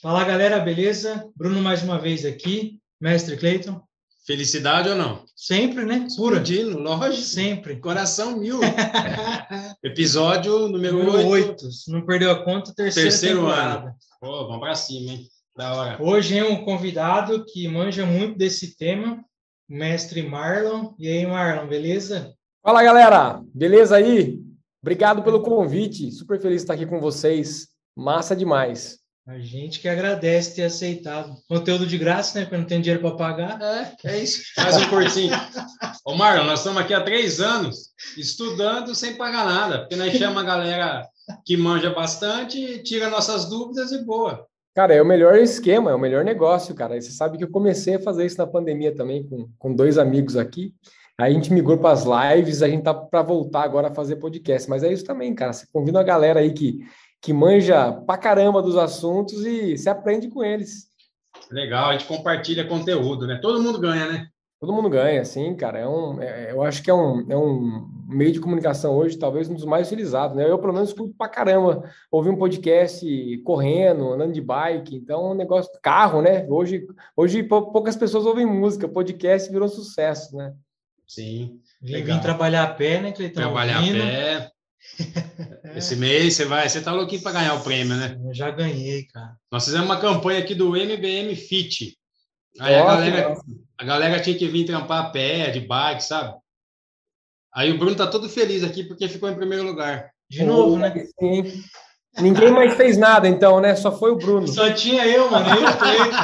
Fala galera, beleza? Bruno mais uma vez aqui, mestre Cleiton. Felicidade ou não? Sempre, né? Pura. Explodindo, lógico. Sempre. Coração mil. Episódio número Número 8. 8. Se não perdeu a conta, terceira Terceiro temporada. ano. Pô, vamos pra cima, hein? Da hora. Hoje é um convidado que manja muito desse tema, mestre Marlon. E aí, Marlon, beleza? Fala galera, beleza aí? Obrigado pelo convite, super feliz de estar aqui com vocês. Massa demais. A gente que agradece ter aceitado. Conteúdo de graça, né? Porque não tem dinheiro para pagar. É, é isso. Faz um cursinho. Ô, Marlon, nós estamos aqui há três anos estudando sem pagar nada, porque nós chamamos a galera que manja bastante, tira nossas dúvidas e boa. Cara, é o melhor esquema, é o melhor negócio, cara. E você sabe que eu comecei a fazer isso na pandemia também, com, com dois amigos aqui. A gente migrou para as lives, a gente tá para voltar agora a fazer podcast. Mas é isso também, cara. Você convida uma galera aí que, que manja pra caramba dos assuntos e se aprende com eles. Legal, a gente compartilha conteúdo, né? Todo mundo ganha, né? Todo mundo ganha, sim, cara. É um, é- eu acho que é um, é um meio de comunicação hoje, talvez um dos mais utilizados, né? Eu, pelo menos, escuto pra caramba. Ouvir um podcast correndo, andando de bike. Então, é um negócio. Carro, né? Hoje, hoje pou- poucas pessoas ouvem música. Podcast virou sucesso, né? Sim. Vim, Legal. vim trabalhar a pé, né, Cleitão? Trabalhar a pé. Esse mês você vai, você tá louquinho para ganhar o prêmio, né? Eu já ganhei, cara. Nós fizemos uma campanha aqui do MBM Fit. Aí a galera, a galera tinha que vir trampar a pé, de bike, sabe? Aí o Bruno tá todo feliz aqui porque ficou em primeiro lugar. De novo, né? Sim. Ninguém mais fez nada, então, né? Só foi o Bruno. Só tinha eu, mano. Eu e o Cleiton.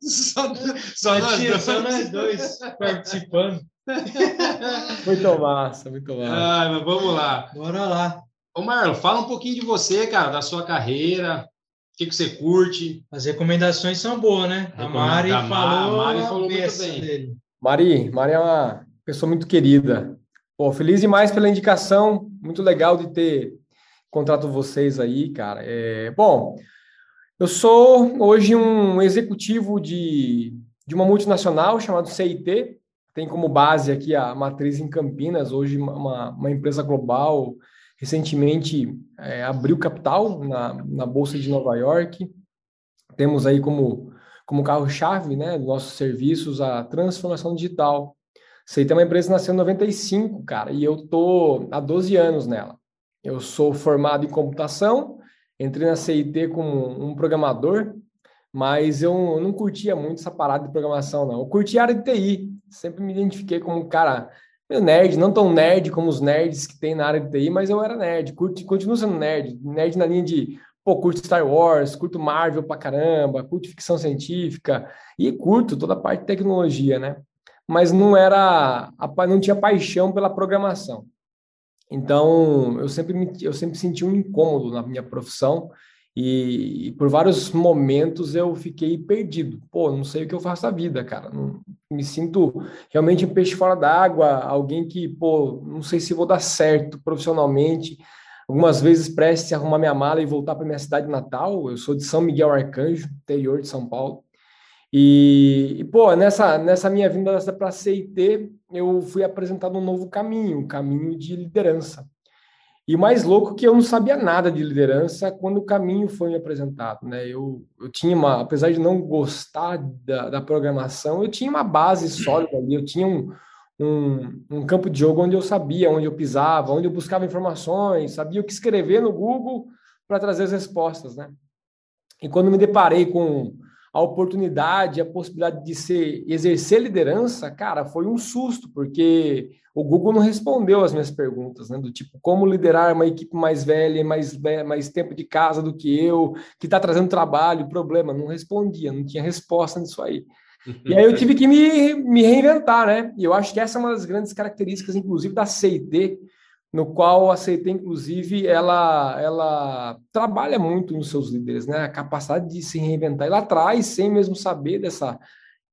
só, só Só, nós tinha, dois. só nós dois participando. Muito massa, muito massa. Ai, mas vamos lá. Bora lá. Ô, Marlon, fala um pouquinho de você, cara, da sua carreira, o que, que você curte. As recomendações são boas, né? A Mari Mari- falou, a Mari a falou muito bem. dele. Mari, Mari é uma pessoa muito querida. Pô, feliz demais pela indicação. Muito legal de ter encontrado vocês aí, cara. É, bom, eu sou hoje um executivo de, de uma multinacional chamada CIT. Tem como base aqui a matriz em Campinas, hoje uma, uma empresa global. Recentemente é, abriu capital na, na Bolsa de Nova York. Temos aí como como carro-chave né, dos nossos serviços a transformação digital. CIT é uma empresa que nasceu em 95, cara, e eu tô há 12 anos nela. Eu sou formado em computação, entrei na CIT como um programador, mas eu não curtia muito essa parada de programação, não. Eu curtia a área de TI, sempre me identifiquei como um cara meio nerd, não tão nerd como os nerds que tem na área de TI, mas eu era nerd, curto, continuo sendo nerd, nerd na linha de pô, curto Star Wars, curto Marvel pra caramba, curto ficção científica e curto toda a parte de tecnologia, né? Mas não era, não tinha paixão pela programação. Então, eu sempre me, eu sempre senti um incômodo na minha profissão e, e por vários momentos eu fiquei perdido. Pô, não sei o que eu faço da vida, cara. Não, me sinto realmente um peixe fora d'água, alguém que, pô, não sei se vou dar certo profissionalmente algumas vezes prestes a arrumar minha mala e voltar para minha cidade natal. Eu sou de São Miguel Arcanjo, interior de São Paulo. E, e, pô, nessa, nessa minha vinda para a CIT, eu fui apresentado um novo caminho, um caminho de liderança. E o mais louco é que eu não sabia nada de liderança quando o caminho foi me apresentado, né? Eu, eu tinha uma, apesar de não gostar da, da programação, eu tinha uma base sólida ali, eu tinha um, um, um campo de jogo onde eu sabia onde eu pisava, onde eu buscava informações, sabia o que escrever no Google para trazer as respostas, né? E quando me deparei com a oportunidade, a possibilidade de ser exercer liderança, cara, foi um susto, porque o Google não respondeu as minhas perguntas, né? Do tipo, como liderar uma equipe mais velha, mais, mais tempo de casa do que eu, que está trazendo trabalho, problema, não respondia, não tinha resposta nisso aí. E aí eu tive que me, me reinventar, né? E eu acho que essa é uma das grandes características, inclusive, da CIT, no qual a CIT, inclusive, ela, ela trabalha muito nos seus líderes, né? A capacidade de se reinventar. E lá atrás, sem mesmo saber dessa,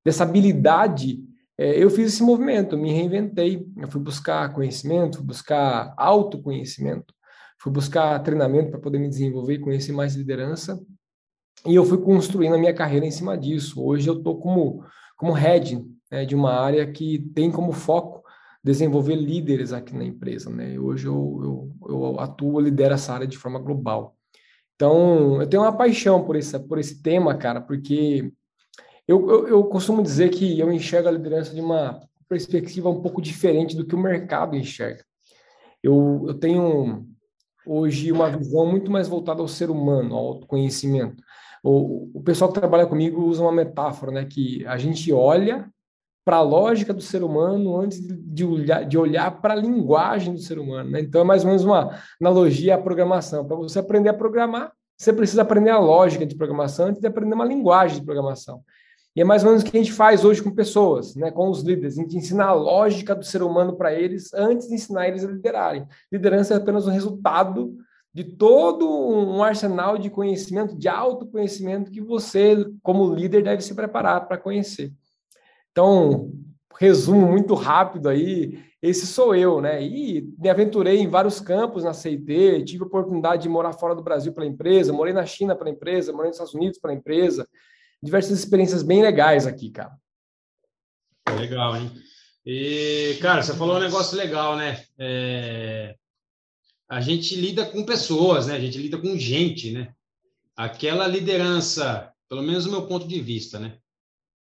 dessa habilidade, eu fiz esse movimento, me reinventei. Eu fui buscar conhecimento, fui buscar autoconhecimento, fui buscar treinamento para poder me desenvolver e conhecer mais liderança. E eu fui construindo a minha carreira em cima disso. Hoje eu estou como, como head né, de uma área que tem como foco desenvolver líderes aqui na empresa. Né? Hoje eu, eu, eu atuo, lidero essa área de forma global. Então, eu tenho uma paixão por esse, por esse tema, cara, porque eu, eu, eu costumo dizer que eu enxergo a liderança de uma perspectiva um pouco diferente do que o mercado enxerga. Eu, eu tenho hoje uma visão muito mais voltada ao ser humano, ao autoconhecimento. O, o pessoal que trabalha comigo usa uma metáfora, né, que a gente olha para a lógica do ser humano antes de olhar, de olhar para a linguagem do ser humano. Né? Então, é mais ou menos uma analogia à programação. Para você aprender a programar, você precisa aprender a lógica de programação antes de aprender uma linguagem de programação. E é mais ou menos o que a gente faz hoje com pessoas, né, com os líderes. A gente ensina a lógica do ser humano para eles antes de ensinar eles a liderarem. Liderança é apenas um resultado de todo um arsenal de conhecimento, de autoconhecimento que você, como líder, deve se preparar para conhecer. Então, resumo muito rápido aí, esse sou eu, né? E me aventurei em vários campos na CIT, tive a oportunidade de morar fora do Brasil pela empresa, morei na China pela empresa, morei nos Estados Unidos pela empresa, diversas experiências bem legais aqui, cara. Legal, hein? E, cara, você falou um negócio legal, né? É... A gente lida com pessoas, né? A gente lida com gente, né? Aquela liderança, pelo menos do meu ponto de vista, né?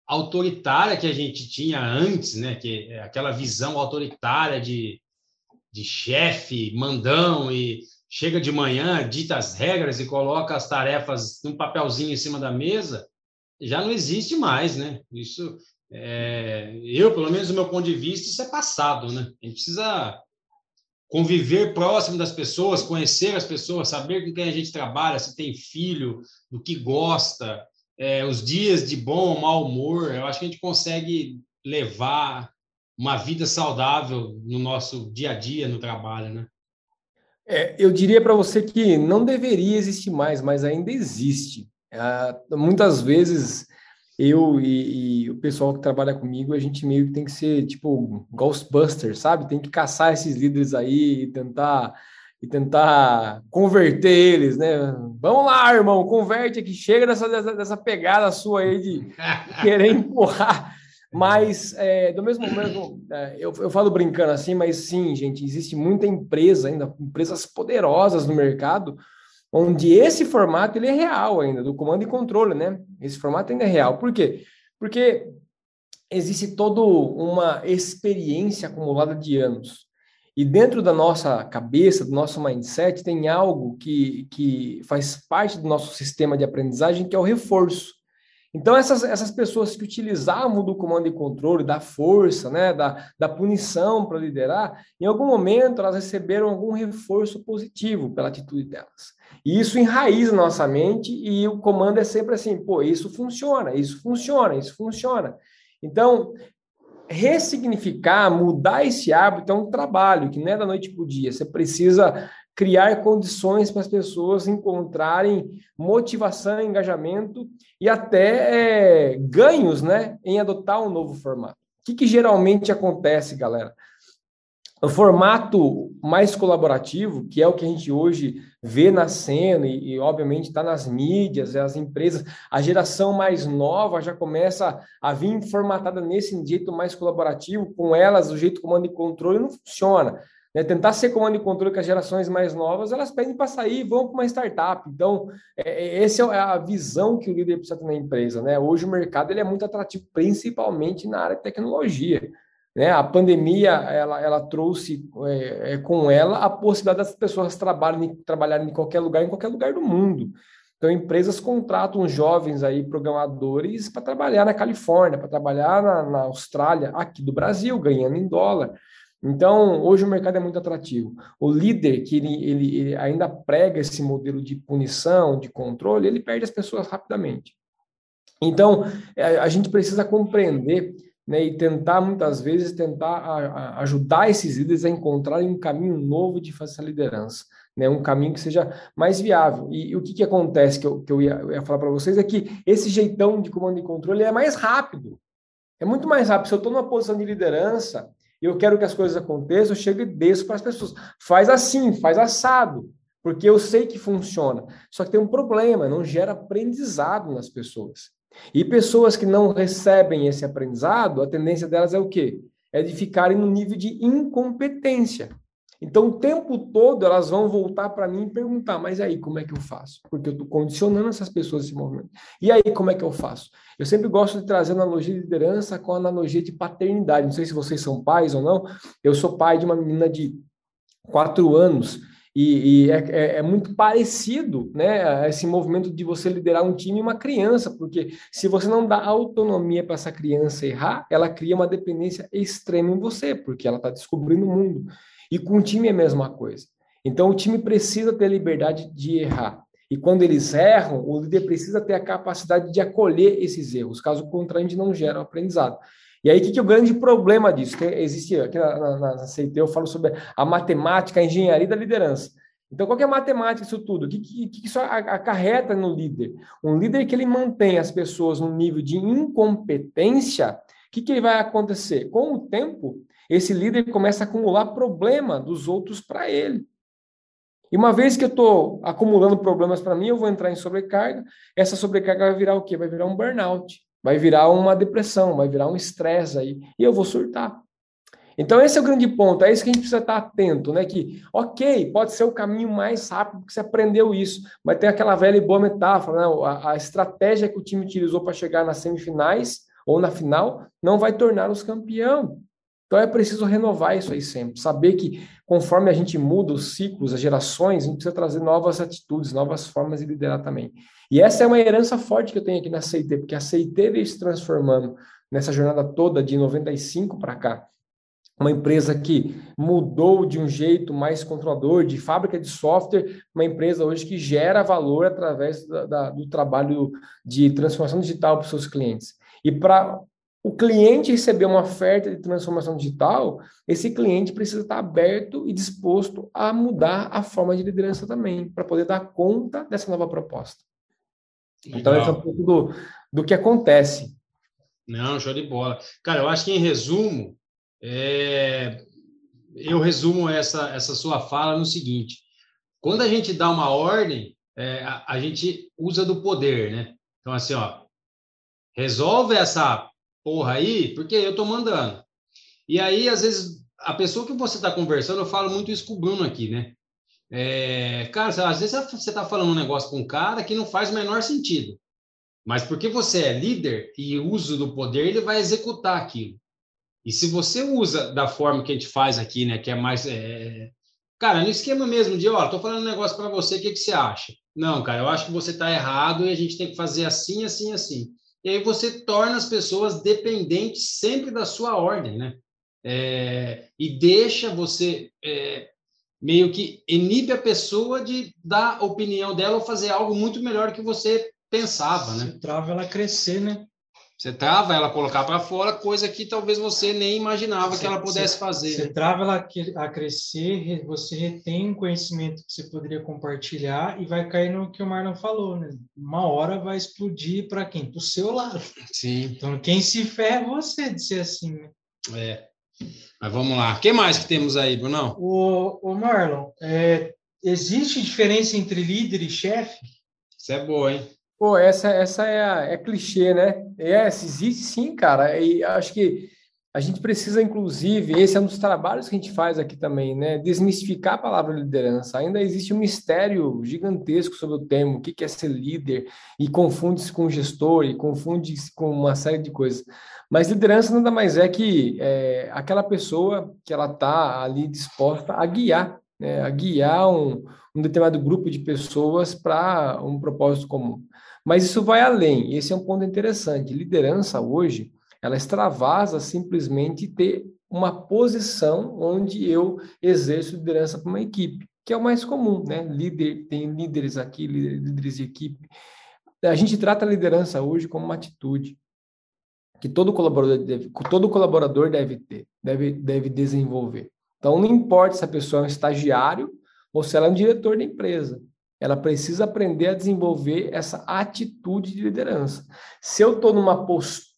autoritária que a gente tinha antes, né? Que é aquela visão autoritária de, de chefe, mandão e chega de manhã, dita as regras e coloca as tarefas num papelzinho em cima da mesa, já não existe mais, né? Isso é, eu, pelo menos do meu ponto de vista, isso é passado, né? A gente precisa conviver próximo das pessoas, conhecer as pessoas, saber com quem a gente trabalha, se tem filho, do que gosta, é, os dias de bom ou mau humor, eu acho que a gente consegue levar uma vida saudável no nosso dia a dia, no trabalho, né? É, eu diria para você que não deveria existir mais, mas ainda existe. É, muitas vezes eu e, e, o pessoal que trabalha comigo, a gente meio que tem que ser tipo Ghostbusters, sabe? Tem que caçar esses líderes aí e tentar e tentar converter eles, né? Vamos lá, irmão, converte aqui, chega dessa, dessa, dessa pegada sua aí de querer empurrar. Mas, é, do mesmo mesmo, é, eu, eu falo brincando assim, mas sim, gente, existe muita empresa ainda, empresas poderosas no mercado, onde esse formato ele é real ainda, do comando e controle, né? Esse formato ainda é real. Por quê? Porque existe toda uma experiência acumulada de anos. E dentro da nossa cabeça, do nosso mindset, tem algo que, que faz parte do nosso sistema de aprendizagem, que é o reforço. Então, essas, essas pessoas que utilizavam do comando e controle, da força, né, da, da punição para liderar, em algum momento elas receberam algum reforço positivo pela atitude delas. E isso enraiza nossa mente e o comando é sempre assim, pô, isso funciona, isso funciona, isso funciona. Então, ressignificar, mudar esse hábito é um trabalho que não é da noite para o dia. Você precisa criar condições para as pessoas encontrarem motivação, engajamento e até é, ganhos né, em adotar um novo formato. O que, que geralmente acontece, galera? O formato mais colaborativo, que é o que a gente hoje vê nascendo e, e obviamente está nas mídias, as empresas, a geração mais nova já começa a vir formatada nesse jeito mais colaborativo, com elas o jeito comando e controle não funciona. Né? Tentar ser comando e controle com as gerações mais novas, elas pedem para sair e vão para uma startup. Então, é, é essa é a visão que o líder precisa ter na empresa. Né? Hoje o mercado ele é muito atrativo, principalmente na área de tecnologia. Né? A pandemia ela, ela trouxe é, é, com ela a possibilidade das pessoas trabalharem, trabalharem em qualquer lugar, em qualquer lugar do mundo. Então, empresas contratam jovens aí, programadores, para trabalhar na Califórnia, para trabalhar na, na, Austrália, aqui do Brasil, ganhando em dólar. Então, hoje o mercado é muito atrativo. O líder que ele, ele, ele ainda prega esse modelo de punição, de controle, ele perde as pessoas rapidamente. Então, é, a gente precisa compreender né, e tentar muitas vezes tentar a, a ajudar esses líderes a encontrarem um caminho novo de fazer essa liderança, né, um caminho que seja mais viável. E, e o que, que acontece que eu, que eu ia, eu ia falar para vocês é que esse jeitão de comando e controle é mais rápido. É muito mais rápido. Se eu estou numa posição de liderança eu quero que as coisas aconteçam, eu chego e desço para as pessoas. Faz assim, faz assado. porque eu sei que funciona. Só que tem um problema, não gera aprendizado nas pessoas. E pessoas que não recebem esse aprendizado, a tendência delas é o quê? É de ficarem no nível de incompetência. Então, o tempo todo elas vão voltar para mim e perguntar: mas aí, como é que eu faço? Porque eu estou condicionando essas pessoas esse movimento. E aí, como é que eu faço? Eu sempre gosto de trazer analogia de liderança com analogia de paternidade. Não sei se vocês são pais ou não. Eu sou pai de uma menina de quatro anos. E, e é, é, é, muito parecido, né, esse movimento de você liderar um time e uma criança, porque se você não dá autonomia para essa criança errar, ela cria uma dependência extrema em você, porque ela está descobrindo o mundo. E com o time é a mesma coisa. Então, o time precisa ter liberdade de errar. E quando eles erram, o líder precisa ter a capacidade de acolher esses erros. Caso contrário, a gente não gera um aprendizado. E aí, o que, que é o grande problema disso? Que existe aqui na, na, na CIT, eu falo sobre a matemática, a engenharia da liderança. Então, qual é a matemática disso tudo? O que, que, que isso acarreta no líder? Um líder que ele mantém as pessoas no nível de incompetência, o que, que vai acontecer? Com o tempo, esse líder começa a acumular problema dos outros para ele. E uma vez que eu estou acumulando problemas para mim, eu vou entrar em sobrecarga. Essa sobrecarga vai virar o quê? Vai virar um burnout, vai virar uma depressão, vai virar um estresse aí, e eu vou surtar. Então, esse é o grande ponto, é isso que a gente precisa estar atento, né? Que, ok, pode ser o caminho mais rápido que você aprendeu isso, mas tem aquela velha e boa metáfora, né? A, a estratégia que o time utilizou para chegar nas semifinais ou na final não vai tornar os campeão. Então é preciso renovar isso aí sempre, saber que conforme a gente muda os ciclos, as gerações, a gente precisa trazer novas atitudes, novas formas de liderar também. E essa é uma herança forte que eu tenho aqui na CIT, porque a CIT veio se transformando nessa jornada toda de 95 para cá. Uma empresa que mudou de um jeito mais controlador, de fábrica de software, uma empresa hoje que gera valor através da, da, do trabalho de transformação digital para os seus clientes. E para o cliente receber uma oferta de transformação digital, esse cliente precisa estar aberto e disposto a mudar a forma de liderança também, para poder dar conta dessa nova proposta. Legal. Então, esse é um pouco do, do que acontece. Não, show de bola. Cara, eu acho que em resumo, é... eu resumo essa, essa sua fala no seguinte: quando a gente dá uma ordem, é, a, a gente usa do poder, né? Então, assim, ó, resolve essa porra aí, porque eu tô mandando. E aí, às vezes, a pessoa que você está conversando, eu falo muito isso com o Bruno aqui, né? É, cara, às vezes você está falando um negócio com um cara que não faz o menor sentido. Mas porque você é líder e uso do poder, ele vai executar aquilo. E se você usa da forma que a gente faz aqui, né, que é mais. É... Cara, no esquema mesmo de, ó, tô falando um negócio para você, o que, que você acha? Não, cara, eu acho que você está errado e a gente tem que fazer assim, assim, assim. E aí você torna as pessoas dependentes sempre da sua ordem, né? É, e deixa você é, meio que inibe a pessoa de dar opinião dela ou fazer algo muito melhor que você pensava, né? Trava ela crescer, né? Você trava ela colocar para fora, coisa que talvez você nem imaginava você, que ela pudesse você, fazer. Você trava ela a crescer, você retém conhecimento que você poderia compartilhar e vai cair no que o Marlon falou, né? Uma hora vai explodir para quem? Para o seu lado. Sim. Então, quem se ferra é você de ser assim, né? É. Mas vamos lá. O que mais que temos aí, Brunão? O, o Marlon, é, existe diferença entre líder e chefe? Isso é boa, hein? Pô, essa, essa é, a, é clichê, né? É, existe sim, cara. E acho que a gente precisa, inclusive, esse é um dos trabalhos que a gente faz aqui também, né? Desmistificar a palavra liderança. Ainda existe um mistério gigantesco sobre o termo, o que é ser líder, e confunde-se com gestor, e confunde-se com uma série de coisas. Mas liderança nada mais é que é, aquela pessoa que ela está ali disposta a guiar, né? a guiar um, um determinado grupo de pessoas para um propósito comum. Mas isso vai além, esse é um ponto interessante. Liderança hoje, ela extravasa simplesmente ter uma posição onde eu exerço liderança para uma equipe, que é o mais comum, né? Líder, tem líderes aqui, líderes de equipe. A gente trata a liderança hoje como uma atitude que todo colaborador deve, todo colaborador deve ter, deve, deve desenvolver. Então, não importa se a pessoa é um estagiário ou se ela é um diretor da empresa ela precisa aprender a desenvolver essa atitude de liderança. Se eu estou numa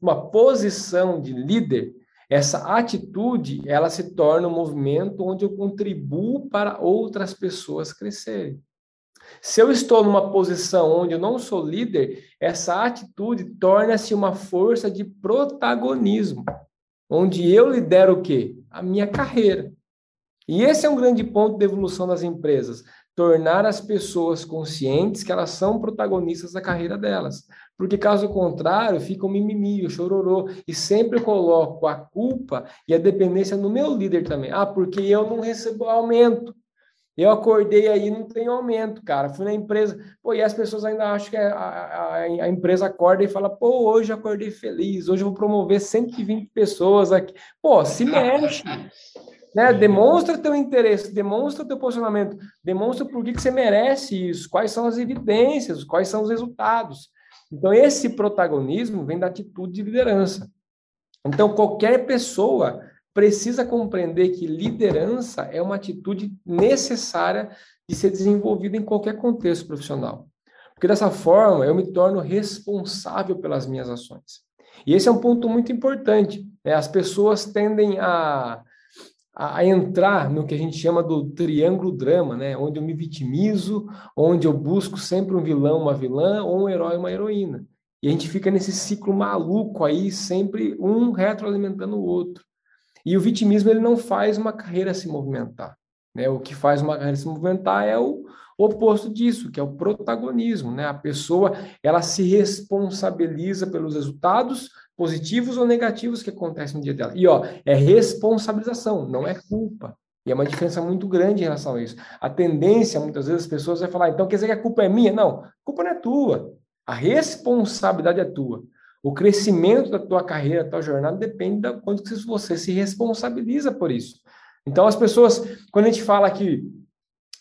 uma posição de líder, essa atitude ela se torna um movimento onde eu contribuo para outras pessoas crescerem. Se eu estou numa posição onde eu não sou líder, essa atitude torna-se uma força de protagonismo, onde eu lidero o quê? A minha carreira. E esse é um grande ponto de evolução das empresas, tornar as pessoas conscientes que elas são protagonistas da carreira delas. Porque caso contrário, fica o mimimi, o chororô, e sempre coloco a culpa e a dependência no meu líder também. Ah, porque eu não recebo aumento. Eu acordei aí não tem aumento, cara. Fui na empresa, pô, e as pessoas ainda acham que a, a, a, empresa acorda e fala, pô, hoje acordei feliz, hoje eu vou promover 120 pessoas aqui. Pô, se mexe. Né? Demonstra teu interesse, demonstra teu posicionamento, demonstra por que, que você merece isso, quais são as evidências, quais são os resultados. Então, esse protagonismo vem da atitude de liderança. Então, qualquer pessoa precisa compreender que liderança é uma atitude necessária de ser desenvolvida em qualquer contexto profissional. Porque dessa forma eu me torno responsável pelas minhas ações. E esse é um ponto muito importante. Né? As pessoas tendem a, a, entrar no que a gente chama do triângulo drama, né? onde eu me vitimizo, onde eu busco sempre um vilão, uma vilã, ou um herói, uma heroína. E a gente fica nesse ciclo maluco aí, sempre um retroalimentando o outro. E o vitimismo ele não faz uma carreira se movimentar. Né? O que faz uma carreira se movimentar é o oposto disso, que é o protagonismo. Né? A pessoa ela se responsabiliza pelos resultados positivos ou negativos que acontecem no dia dela. E ó, é responsabilização, não é culpa. E é uma diferença muito grande em relação a isso. A tendência, muitas vezes, as pessoas vão falar, então quer dizer que a culpa é minha? Não, a culpa não é tua. A responsabilidade é tua. O crescimento da tua carreira, da tua jornada, depende da quanto você se responsabiliza por isso. Então, as pessoas, quando a gente fala que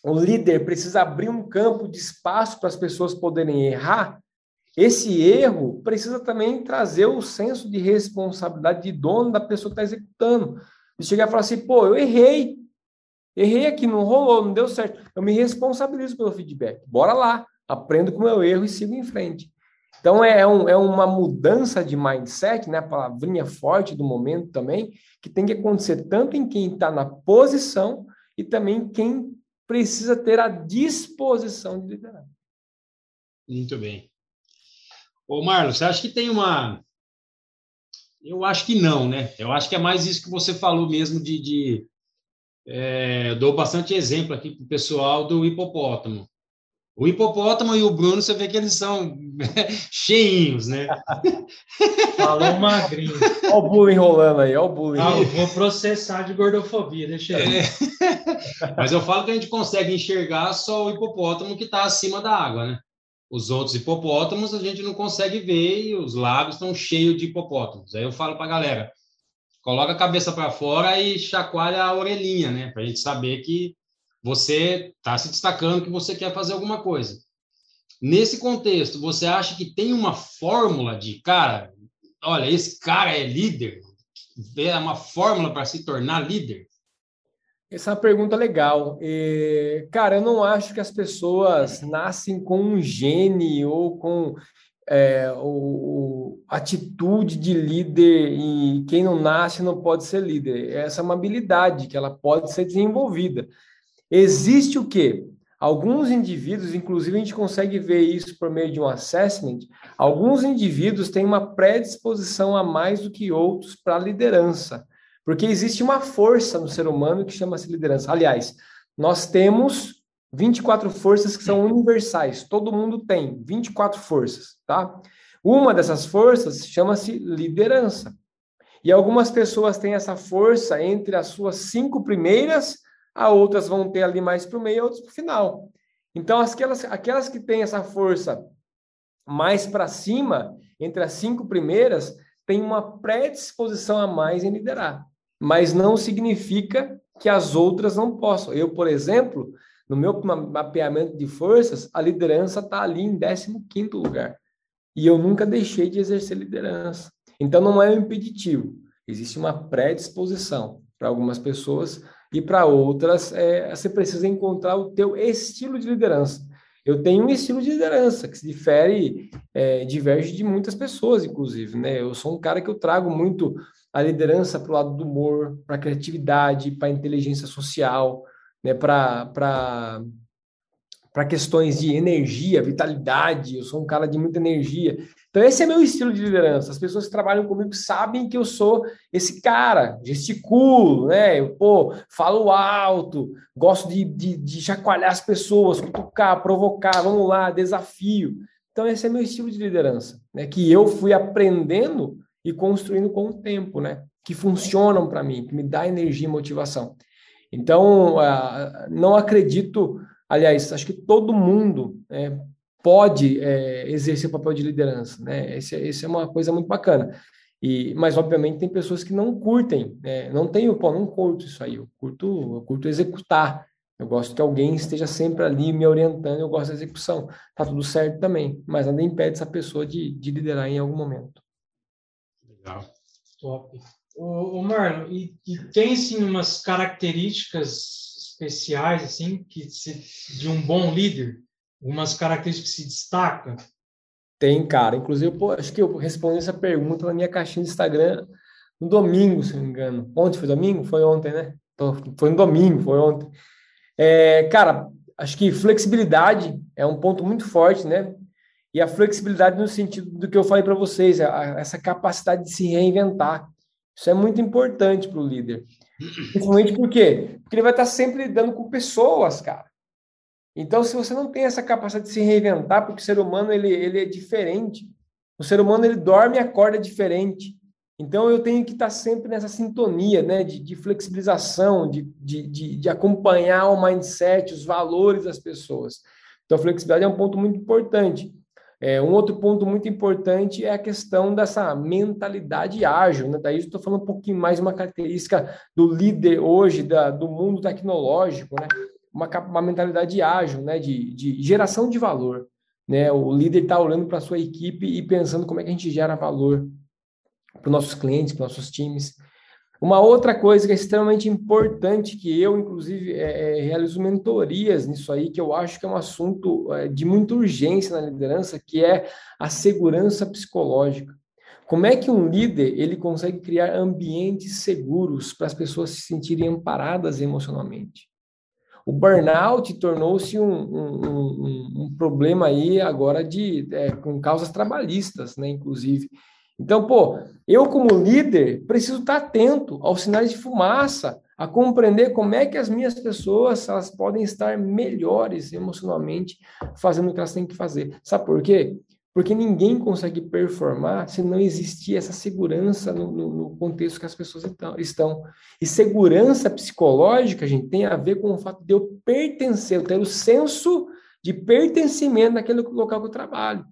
o líder precisa abrir um campo de espaço para as pessoas poderem errar, esse erro precisa também trazer o senso de responsabilidade de dono da pessoa que está executando. De chegar e falar assim, pô, eu errei. Errei aqui, não rolou, não deu certo. Eu me responsabilizo pelo feedback. Bora lá, aprendo com o meu erro e sigo em frente. Então, é, um, é uma mudança de mindset, né? a palavrinha forte do momento também, que tem que acontecer tanto em quem está na posição e também quem precisa ter a disposição de liderar. Muito bem. Ô, Marlon, você acha que tem uma. Eu acho que não, né? Eu acho que é mais isso que você falou mesmo de. de... É, dou bastante exemplo aqui para o pessoal do hipopótamo. O hipopótamo e o Bruno, você vê que eles são cheinhos, né? Falou magrinho. Olha o bullying rolando aí, olha o bullying. Ah, vou processar de gordofobia, deixa eu. É. Mas eu falo que a gente consegue enxergar só o hipopótamo que está acima da água, né? Os outros hipopótamos a gente não consegue ver e os lagos estão cheios de hipopótamos. Aí eu falo para a galera, coloca a cabeça para fora e chacoalha a orelhinha, né? Para a gente saber que você está se destacando que você quer fazer alguma coisa. Nesse contexto, você acha que tem uma fórmula de, cara, olha, esse cara é líder? É uma fórmula para se tornar líder? Essa é uma pergunta legal. E, cara, eu não acho que as pessoas nascem com um gene ou com é, o, atitude de líder e quem não nasce não pode ser líder. Essa é uma habilidade que ela pode ser desenvolvida. Existe o quê? Alguns indivíduos, inclusive a gente consegue ver isso por meio de um assessment, alguns indivíduos têm uma predisposição a mais do que outros para liderança, porque existe uma força no ser humano que chama-se liderança. Aliás, nós temos 24 forças que são universais, todo mundo tem 24 forças, tá? Uma dessas forças chama-se liderança. E algumas pessoas têm essa força entre as suas cinco primeiras a outras vão ter ali mais para o meio, outras para o final. Então, aquelas, aquelas que têm essa força mais para cima, entre as cinco primeiras, têm uma predisposição a mais em liderar. Mas não significa que as outras não possam. Eu, por exemplo, no meu mapeamento de forças, a liderança está ali em 15 lugar. E eu nunca deixei de exercer liderança. Então, não é um impeditivo. Existe uma predisposição para algumas pessoas e para outras é, você precisa encontrar o teu estilo de liderança. Eu tenho um estilo de liderança que se difere, é, diverge de muitas pessoas, inclusive, né? Eu sou um cara que eu trago muito a liderança para o lado do humor, para a criatividade, para a inteligência social, né? Para questões de energia, vitalidade, eu sou um cara de muita energia. Então, esse é meu estilo de liderança. As pessoas que trabalham comigo sabem que eu sou esse cara, gesticulo, né? Eu, pô, falo alto, gosto de, de, de chacoalhar as pessoas, cutucar, provocar, vamos lá, desafio. Então, esse é meu estilo de liderança, né? Que eu fui aprendendo e construindo com o tempo, né? Que funcionam para mim, que me dá energia e motivação. Então, uh, não acredito Aliás, acho que todo mundo é, pode é, exercer o papel de liderança, né? Esse, esse, é uma coisa muito bacana. E, mas, obviamente, tem pessoas que não curtem, né? não tenho, pô, não curto isso aí, eu curto, eu curto executar. Eu gosto que alguém esteja sempre ali me orientando, eu gosto da execução. Tá tudo certo também, mas nada impede essa pessoa de, de liderar em algum momento. Legal. Top. Ô, ô Marlon, e, e tem, sim, umas características especiais assim que se, de um bom líder? Algumas características que se destacam? Tem, cara. Inclusive, pô, acho que eu respondi essa pergunta na minha caixinha do Instagram no domingo, se não me engano. Ontem foi domingo? Foi ontem, né? Foi no domingo, foi ontem. É, cara, acho que flexibilidade é um ponto muito forte, né? E a flexibilidade no sentido do que eu falei para vocês, a, essa capacidade de se reinventar. Isso é muito importante para o líder. Principalmente por quê? Porque ele vai estar sempre lidando com pessoas, cara. Então, se você não tem essa capacidade de se reinventar, porque o ser humano ele, ele é diferente. O ser humano ele dorme e acorda diferente. Então, eu tenho que estar sempre nessa sintonia né, de, de flexibilização, de, de, de, de acompanhar o mindset, os valores das pessoas. Então, a flexibilidade é um ponto muito importante. É, um outro ponto muito importante é a questão dessa mentalidade ágil. Né? Daí estou falando um pouquinho mais uma característica do líder hoje, da, do mundo tecnológico, né? uma, uma mentalidade ágil, né? de, de geração de valor. Né? O líder está olhando para a sua equipe e pensando como é que a gente gera valor para os nossos clientes, para os nossos times. Uma outra coisa que é extremamente importante, que eu, inclusive, é, é, realizo mentorias nisso aí, que eu acho que é um assunto é, de muita urgência na liderança, que é a segurança psicológica. Como é que um líder ele consegue criar ambientes seguros para as pessoas se sentirem amparadas emocionalmente? O burnout tornou-se um, um, um, um, problema aí agora de é, com causas trabalhistas, né, inclusive. Então, pô, eu como líder preciso estar atento aos sinais de fumaça, a compreender como é que as minhas pessoas elas podem estar melhores emocionalmente fazendo o que elas têm que fazer. Sabe por quê? Porque ninguém consegue performar se não existir essa segurança no, no, no contexto que as pessoas estão. E segurança psicológica, gente, tem a ver com o fato de eu pertencer, eu ter o senso de pertencimento naquele local que eu trabalho.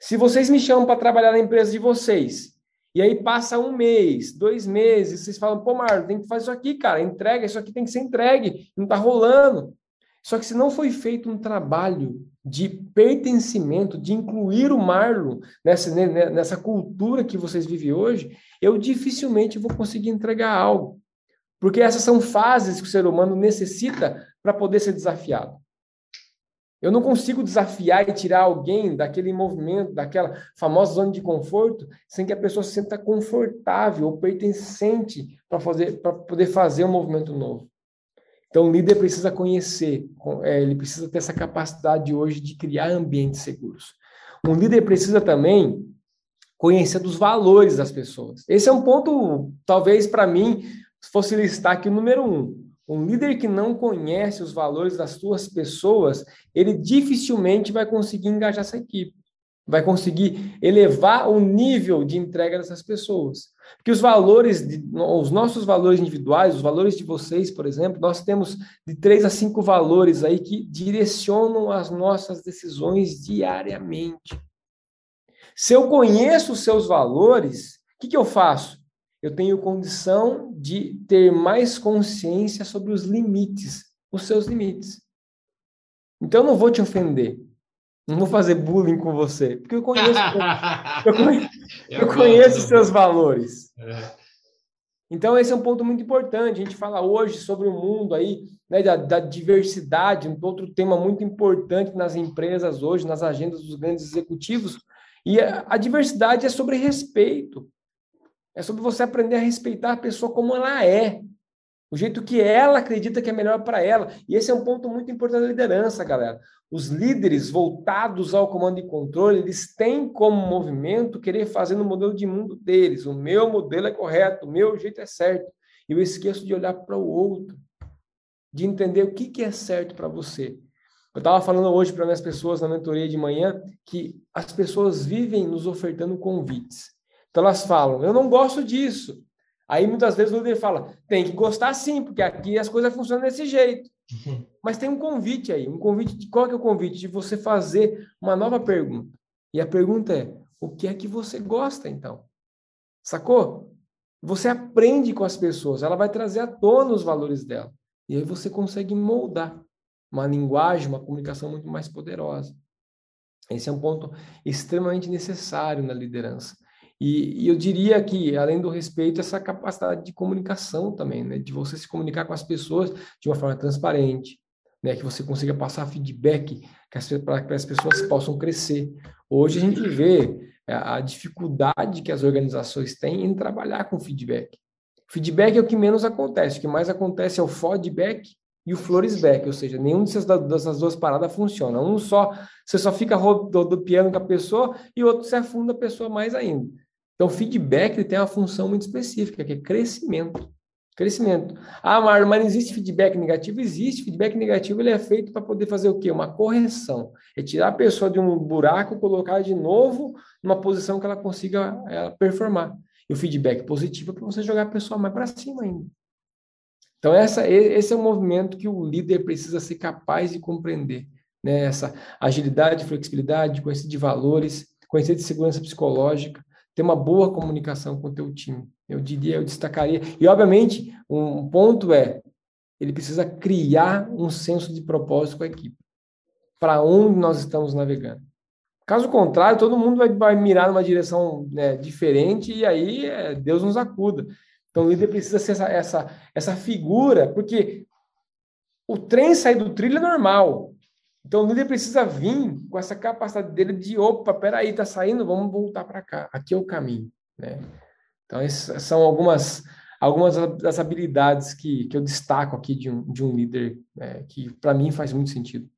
Se vocês me chamam para trabalhar na empresa de vocês, e aí passa um mês, dois meses, vocês falam, pô, Marlon, tem que fazer isso aqui, cara, entrega, isso aqui tem que ser entregue, não está rolando. Só que se não foi feito um trabalho de pertencimento, de incluir o Marlon nessa, né, né, nessa cultura que vocês vivem hoje, eu dificilmente vou conseguir entregar algo. Porque essas são fases que o ser humano necessita para poder ser desafiado. Eu não consigo desafiar e tirar alguém daquele movimento, daquela famosa zona de conforto, sem que a pessoa se sinta confortável ou pertencente para fazer, para poder fazer um movimento novo. Então, o líder precisa conhecer, é, ele precisa ter essa capacidade hoje de criar ambientes seguros. Um líder precisa também conhecer dos valores das pessoas. Esse é um ponto, talvez para mim, fosse listar aqui o número um. Um líder que não conhece os valores das suas pessoas, ele dificilmente vai conseguir engajar essa equipe, vai conseguir elevar o nível de entrega dessas pessoas. Porque os valores, os nossos valores individuais, os valores de vocês, por exemplo, nós temos de três a cinco valores aí que direcionam as nossas decisões diariamente. Se eu conheço os seus valores, o que, que eu faço? Eu tenho condição de ter mais consciência sobre os limites, os seus limites. Então, eu não vou te ofender. Não vou fazer bullying com você, porque eu conheço, eu conheço, eu conheço os seus valores. É. Então, esse é um ponto muito importante. A gente fala hoje sobre o mundo aí, né, da, da, diversidade, um outro tema muito importante nas empresas hoje, nas agendas dos grandes executivos. E a, a diversidade é sobre respeito. É sobre você aprender a respeitar a pessoa como ela é. o jeito que ela acredita que é melhor para ela. E esse é um ponto muito importante da liderança, galera. Os líderes voltados ao comando e controle, eles têm como movimento querer fazer no modelo de mundo deles. O meu modelo é correto, o meu jeito é certo. E eu esqueço de olhar para o outro, de entender o que, que é certo para você. Eu estava falando hoje para minhas pessoas na mentoria de manhã que as pessoas vivem nos ofertando convites. Então elas falam, eu não gosto disso. Aí muitas vezes o líder fala, tem que gostar sim, porque aqui as coisas funcionam desse jeito. Mas tem um convite aí, um convite de qual que é o convite? De você fazer uma nova pergunta. E a pergunta é: o que é que você gosta então? Sacou? Você aprende com as pessoas, ela vai trazer à tona os valores dela. E aí você consegue moldar uma linguagem, uma comunicação muito mais poderosa. Esse é um ponto extremamente necessário na liderança. E, e, eu diria que, além do respeito, essa capacidade de comunicação também, né? de você se comunicar com as pessoas de uma forma transparente, né? que você consiga passar feedback para que as pessoas possam crescer. Hoje a gente vê é, a dificuldade que as organizações têm em trabalhar com feedback. Feedback é o que menos acontece, o que mais acontece é o feedback e o floresback, ou seja, nenhum dessas, duas paradas funciona. Um só, você só fica rodopiando com a pessoa e o outro você afunda a pessoa mais ainda. Então, o feedback ele tem uma função muito específica, que é crescimento. Crescimento. Ah, Marlon, mas não existe feedback negativo? Existe. Feedback negativo ele é feito para poder fazer o quê? Uma correção. É tirar a pessoa de um buraco, colocar de novo numa posição que ela consiga ela, performar. E o feedback positivo é para você jogar a pessoa mais para cima ainda. Então, essa, esse é um movimento que o líder precisa ser capaz de compreender. Né? Essa agilidade, flexibilidade, conhecer de valores, conhecer de segurança psicológica, ter uma boa comunicação com o teu time. Eu diria, eu destacaria. E, obviamente, um ponto é, ele precisa criar um senso de propósito com a equipe. Para onde nós estamos navegando. Caso contrário, todo mundo vai, vai mirar numa direção né, diferente e aí é, Deus nos acuda. Então, o líder precisa ser essa, essa, essa figura, porque o trem sair do trilho é normal. Então o líder precisa vir com essa capacidade dele de, opa, peraí, tá saindo, vamos voltar para cá. Aqui é o caminho, né? Então essas são algumas algumas das habilidades que, que eu destaco aqui de um, de um líder é, que para mim faz muito sentido.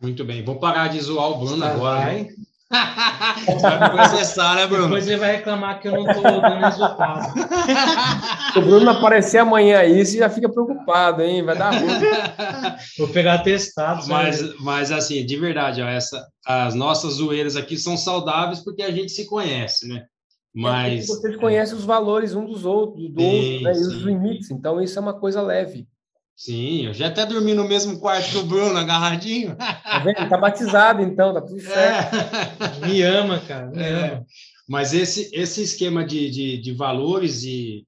Muito bem, vou parar de zoar o Bruno agora. Hein? Vai processar, né, Bruno? Depois ele vai reclamar que eu não estou dando resultado. Se o Bruno aparecer amanhã aí, você já fica preocupado, hein? Vai dar ruim. Vou pegar testado. Mas, mas assim, de verdade, ó, essa, as nossas zoeiras aqui são saudáveis porque a gente se conhece, né? Mas. É vocês conhecem os valores um dos outros, do sim, outro, né? E os limites. Então, isso é uma coisa leve. Sim, eu já até dormi no mesmo quarto que o Bruno, agarradinho. Tá vendo? Tá batizado, então, tá tudo é. certo. É. Me ama, cara, me é. ama. Mas esse, esse esquema de, de, de, valores e,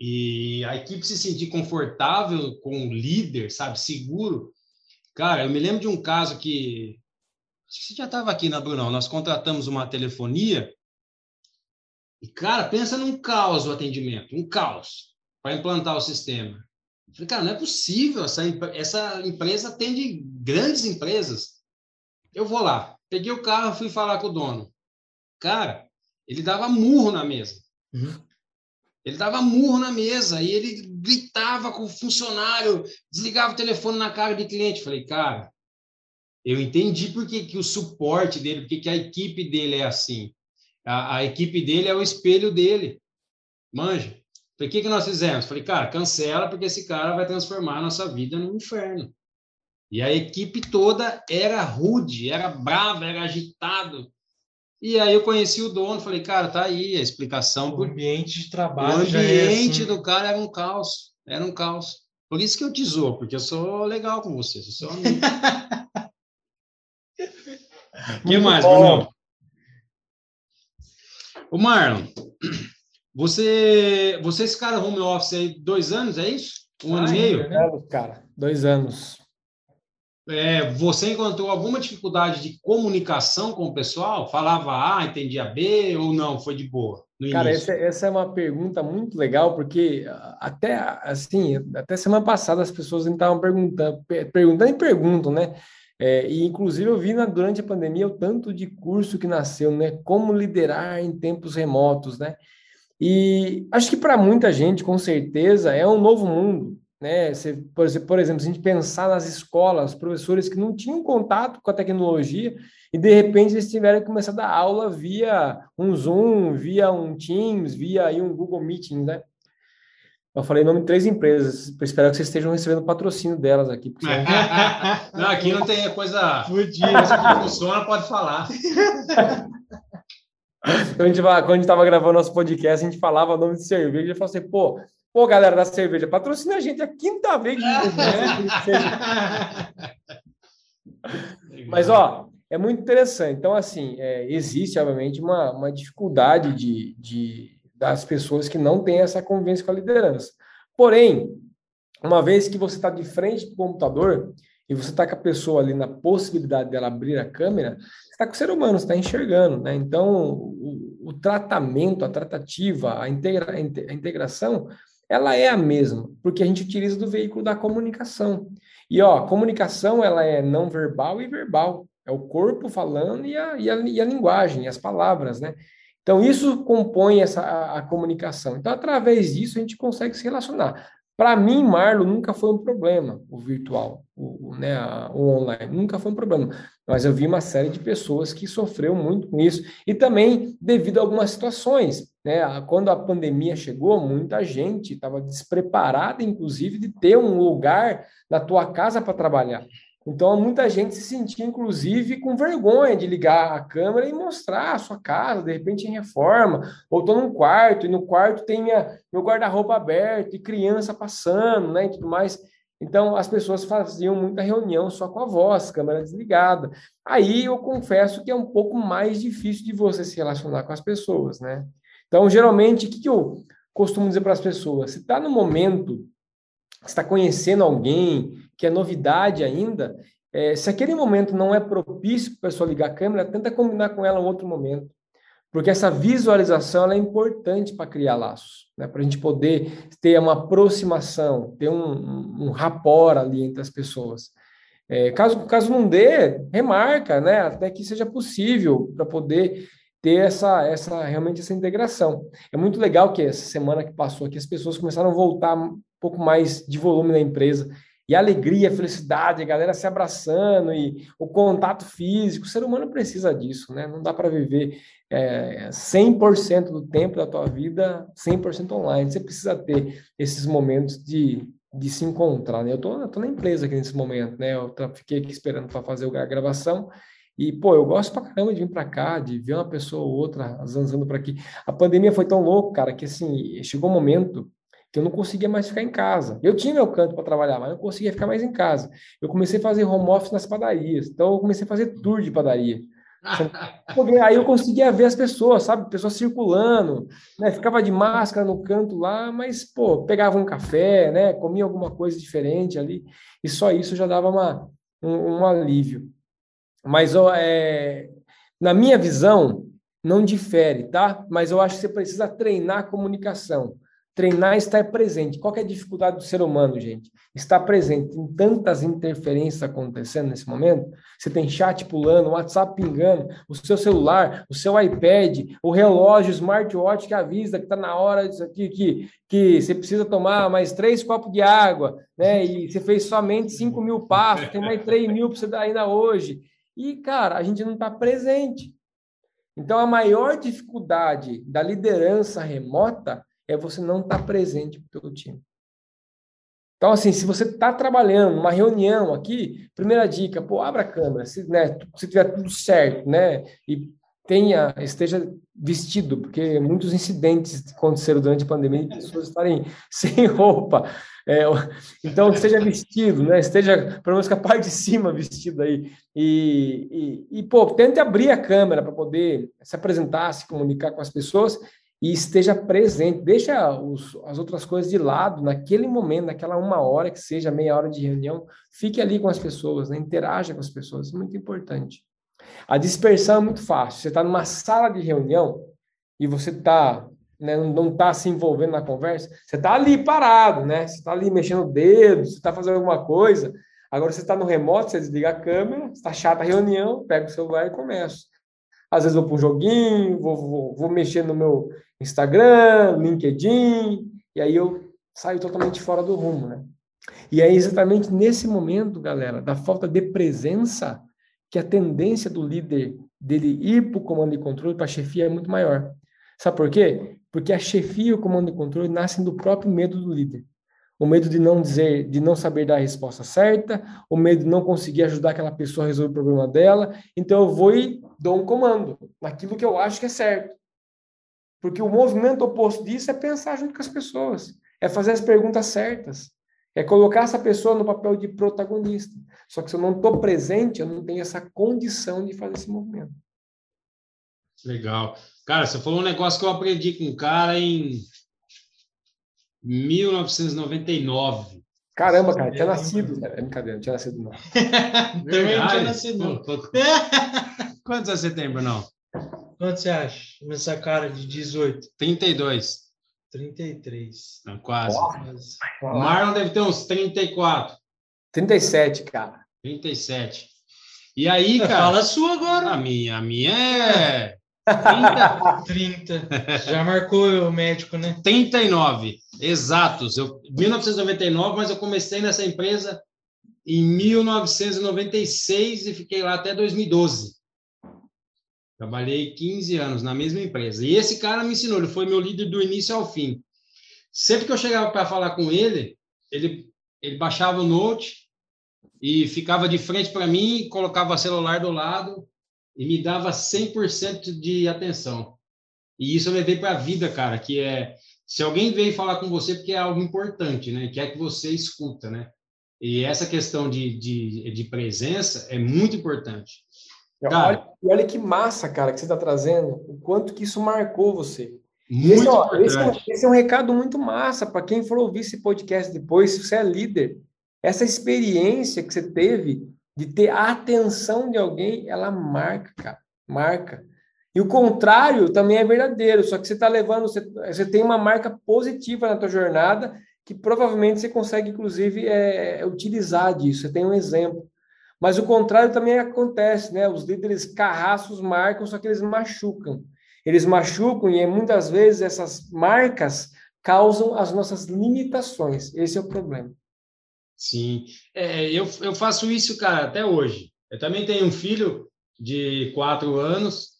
e a equipe se sentir confortável com o líder, sabe, seguro. Cara, eu me lembro de um caso que. Acho que você já estava aqui na né, Brunão. Nós contratamos uma telefonia. E, cara, pensa num caos o atendimento um caos para implantar o sistema. Falei, cara, não é possível, essa, essa empresa atende grandes empresas. Eu vou lá, peguei o carro, fui falar com o dono. Cara, ele dava murro na mesa. Uhum. Ele dava murro na mesa e ele gritava com o funcionário, desligava o telefone na cara de cliente. Falei, cara, eu entendi por que, que o suporte dele, porque que a equipe dele é assim. A, a equipe dele é o espelho dele. Manja. Falei, o que, que nós fizemos? Falei, cara, cancela, porque esse cara vai transformar a nossa vida num inferno. E a equipe toda era rude, era brava, era agitado. E aí eu conheci o dono, falei, cara, tá aí a explicação. O ambiente de trabalho. O é ambiente é assim... do cara era um caos. Era um caos. Por isso que eu te zoo, porque eu sou legal com você, sou seu amigo. O que mais, Bruno? O Marlon, você, vocês ficaram home office aí dois anos, é isso? Um ano e meio? Né? Cara, dois anos. É, você encontrou alguma dificuldade de comunicação com o pessoal? Falava A, entendia B ou não? Foi de boa? Cara, essa, essa, é uma pergunta muito legal, porque ah, até assim, até semana passada as pessoas estavam perguntando, perguntando e perguntam, né? É, e inclusive eu vi na, durante a pandemia o tanto de curso que nasceu, né? Como liderar em tempos remotos, né? E acho que para muita gente, com certeza, é um novo mundo. Né? Você, por, exemplo, por exemplo, se a gente pensar nas escolas, professores que não tinham contato com a tecnologia e de repente eles tiveram que começar a dar aula via um Zoom, via um Teams, via aí um Google Meeting, né? Eu falei nome de três empresas. Espero que vocês estejam recebendo patrocínio delas aqui. Senão... não, aqui não tem coisa, coisa que funciona, pode falar. quando a gente estava gravando nosso podcast, a gente falava o nome de cerveja e falou assim, pô, pô, galera da cerveja, patrocina a gente a quinta vez que Mas, ó, é muito interessante. Então, assim, é, existe, obviamente, uma, uma dificuldade de, de, das pessoas que não têm essa convivência com a liderança. Porém, uma vez que você está de frente do computador e você está com a pessoa ali na possibilidade dela abrir a câmera, está com o ser humano, você está enxergando, né? Então, o, o, tratamento, a tratativa, a, integra, a integração, ela é a mesma, porque a gente utiliza do veículo da comunicação. E, ó, comunicação, ela é não verbal e verbal. É o corpo falando e a, e a, e a linguagem, as palavras, né? Então, isso compõe essa, a, a comunicação. Então, através disso, a gente consegue se relacionar. Para mim, Marlo, nunca foi um problema o virtual, o, né, o online, nunca foi um problema. Mas eu vi uma série de pessoas que sofreu muito com isso e também devido a algumas situações. Né? Quando a pandemia chegou, muita gente estava despreparada, inclusive, de ter um lugar na tua casa para trabalhar. Então, muita gente se sentia, inclusive, com vergonha de ligar a câmera e mostrar a sua casa, de repente em reforma, ou estou num quarto, e no quarto tem minha, meu guarda-roupa aberto, e criança passando, né, e tudo mais. Então, as pessoas faziam muita reunião só com a voz, câmera desligada. Aí, eu confesso que é um pouco mais difícil de você se relacionar com as pessoas, né? Então, geralmente, o que, eu costumo dizer para as pessoas? Se está no momento está conhecendo alguém, que é novidade ainda, é, se aquele momento não é propício para a pessoa ligar a câmera, tenta combinar com ela um outro momento. Porque essa visualização é importante para criar laços, né? para a gente poder ter uma aproximação, ter um, um, um ali entre as pessoas. É, caso, caso não dê, remarca, né? até que seja possível para poder ter essa, essa realmente essa integração. É muito legal que essa semana que passou aqui as pessoas começaram a voltar pouco mais de volume na empresa. E alegria, felicidade, a galera se abraçando e o contato físico. O ser humano precisa disso, né? Não dá para viver é, 100% do tempo da tua vida 100% online. Você precisa ter esses momentos de, de se encontrar, né? Eu tô, eu tô na empresa aqui nesse momento, né? Eu fiquei aqui esperando para fazer a gravação e, pô, eu gosto pra caramba de vir para cá, de ver uma pessoa ou outra zanzando por aqui. A pandemia foi tão louca, cara, que, assim, chegou um momento que eu não conseguia mais ficar em casa. Eu tinha meu canto para trabalhar, mas não conseguia ficar mais em casa. Eu comecei a fazer home office nas padarias. Então, eu comecei a fazer tour de padaria. Aí eu conseguia ver as pessoas, sabe? Pessoas circulando, né? Ficava de máscara no canto lá, mas, pô, pegava um café, né? Comia alguma coisa diferente ali. E só isso já dava uma, um, um alívio. Mas, ó, é, na minha visão, não difere, tá? Mas eu acho que você precisa treinar a comunicação. Treinar é estar presente. Qual é a dificuldade do ser humano, gente? Estar presente. Tem tantas interferências acontecendo nesse momento. Você tem chat pulando, WhatsApp pingando, o seu celular, o seu iPad, o relógio, o smartwatch que avisa que está na hora disso aqui, que, que você precisa tomar mais três copos de água, né? E você fez somente 5 mil passos, tem mais 3 mil para você dar ainda hoje. E, cara, a gente não está presente. Então, a maior dificuldade da liderança remota é você não estar tá presente para o teu time. Então, assim, se você está trabalhando numa reunião aqui, primeira dica, pô, abra a câmera, se, né, se tiver tudo certo, né, e tenha, esteja vestido, porque muitos incidentes aconteceram durante a pandemia de pessoas estarem sem roupa. É, então, esteja vestido, né? Esteja, pelo menos com a parte de cima vestido aí. E, e, e pô, tente abrir a câmera para poder se apresentar, se comunicar com as pessoas e esteja presente, deixa os, as outras coisas de lado naquele momento, naquela uma hora que seja meia hora de reunião, fique ali com as pessoas, né? interaja com as pessoas, isso é muito importante. A dispersão é muito fácil. Você está numa sala de reunião e você está né, não está se envolvendo na conversa, você está ali parado, né? Você está ali mexendo o dedo, você está fazendo alguma coisa. Agora você está no remoto, você desliga a câmera, está chata a reunião, pega o celular e começa. às vezes vou para um joguinho, vou, vou, vou mexer no meu Instagram, LinkedIn, e aí eu saio totalmente fora do rumo, né? E é exatamente nesse momento, galera, da falta de presença, que a tendência do líder dele ir para o comando e controle, para a chefia, é muito maior. Sabe por quê? Porque a chefia e o comando e controle nascem do próprio medo do líder. O medo de não dizer, de não saber dar a resposta certa, o medo de não conseguir ajudar aquela pessoa a resolver o problema dela. Então eu vou e dou um comando naquilo que eu acho que é certo. Porque o movimento oposto disso é pensar junto com as pessoas, é fazer as perguntas certas, é colocar essa pessoa no papel de protagonista. Só que se eu não estou presente, eu não tenho essa condição de fazer esse movimento. Legal. Cara, você falou um negócio que eu aprendi com um cara em 1999. Caramba, cara, tinha nascido. É brincadeira, não tinha nascido, não. Também não tinha nascido, não. Quantos anos você tem, Brunão? Quanto você acha? Nessa cara de 18? 32. 33. Não, quase. O Marlon deve ter uns 34. 37, cara. 37. E aí, cara. Fala a sua agora. A minha, a minha é. 30. 30. Já marcou o médico, né? 39, exatos. Eu, 1999, mas eu comecei nessa empresa em 1996 e fiquei lá até 2012. Trabalhei 15 anos na mesma empresa. E esse cara me ensinou, ele foi meu líder do início ao fim. Sempre que eu chegava para falar com ele, ele, ele baixava o note e ficava de frente para mim, colocava o celular do lado e me dava 100% de atenção. E isso eu levei para a vida, cara, que é se alguém veio falar com você porque é algo importante, né? Quer que você escuta, né? E essa questão de, de, de presença é muito importante. Cara, olha, olha que massa, cara, que você está trazendo, o quanto que isso marcou você. Muito esse, ó, esse, é, esse, é um recado muito massa para quem for ouvir esse podcast depois, se você é líder. Essa experiência que você teve de ter a atenção de alguém, ela marca, cara, marca. E o contrário também é verdadeiro, só que você está levando, você, você tem uma marca positiva na tua jornada que provavelmente você consegue, inclusive, é, utilizar disso. Você tem um exemplo. Mas o contrário também acontece, né? Os líderes carraços marcam, só que eles machucam. Eles machucam e muitas vezes essas marcas causam as nossas limitações. Esse é o problema. Sim, é, eu, eu faço isso, cara, até hoje. Eu também tenho um filho de quatro anos.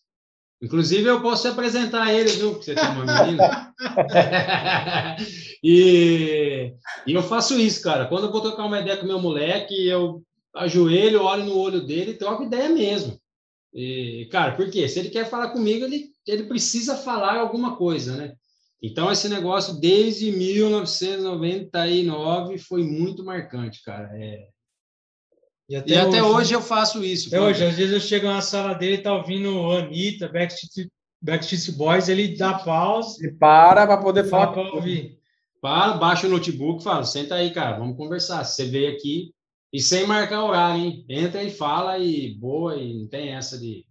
Inclusive, eu posso apresentar ele, viu? Porque você tem uma menina. e, e eu faço isso, cara. Quando eu vou trocar uma ideia com meu moleque, eu ajoelho, olho no olho dele e troco ideia mesmo. E, cara, por quê? Se ele quer falar comigo, ele, ele precisa falar alguma coisa, né? Então, esse negócio, desde 1999, foi muito marcante, cara. É... E até, e até hoje, hoje, eu faço isso. Até hoje, às vezes eu chego na sala dele, tá ouvindo Anitta, Backstreet, Backstreet Boys, ele dá pausa. Ele para para poder falar. Para ouvir. Para, baixa o notebook e fala, senta aí, cara, vamos conversar. Você veio aqui e sem marcar horário, hein? Entra e fala e boa, e não tem essa de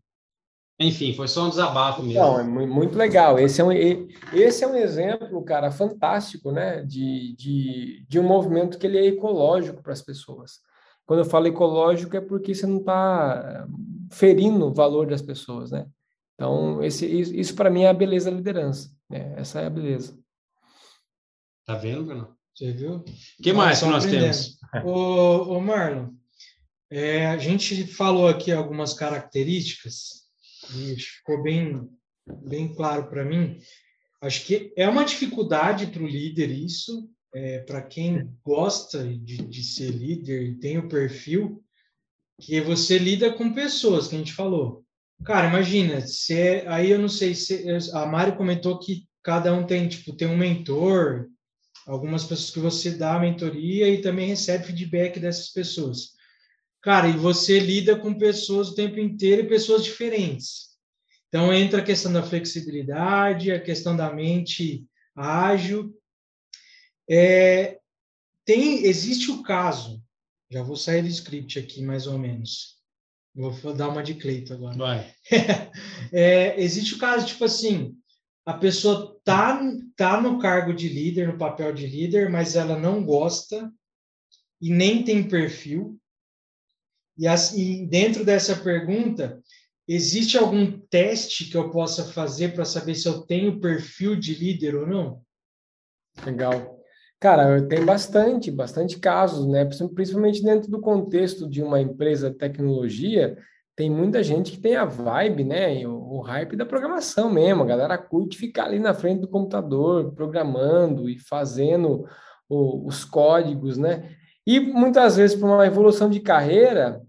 enfim, foi só um desabafo mesmo. Não, é muito legal. Esse é um, esse é um exemplo, cara, fantástico, né? De, de, de um movimento que ele é ecológico para as pessoas. Quando eu falo ecológico é porque você não está ferindo o valor das pessoas, né? Então, esse, isso, isso para mim é a beleza da liderança. Né? Essa é a beleza. Tá vendo, Bruno? Você viu? O que mais que nós temos? Ô, ô Marlon, é, a gente falou aqui algumas características ficou bem, bem claro para mim. Acho que é uma dificuldade para o líder isso, é, para quem gosta de, de ser líder e tem o perfil, que você lida com pessoas, que a gente falou. Cara, imagina, se é, aí eu não sei se a Mari comentou que cada um tem tipo tem um mentor, algumas pessoas que você dá a mentoria e também recebe feedback dessas pessoas. Cara, e você lida com pessoas o tempo inteiro e pessoas diferentes. Então, entra a questão da flexibilidade, a questão da mente ágil. É, tem, existe o caso, já vou sair do script aqui, mais ou menos. Vou dar uma de Cleito agora. Vai. É, existe o caso, tipo assim, a pessoa tá, tá no cargo de líder, no papel de líder, mas ela não gosta e nem tem perfil. E, assim, dentro dessa pergunta, existe algum teste que eu possa fazer para saber se eu tenho perfil de líder ou não? Legal. Cara, tem bastante, bastante casos, né? Principalmente dentro do contexto de uma empresa de tecnologia, tem muita gente que tem a vibe, né? O, o hype da programação mesmo. A galera curte ficar ali na frente do computador, programando e fazendo o, os códigos, né? E muitas vezes, por uma evolução de carreira,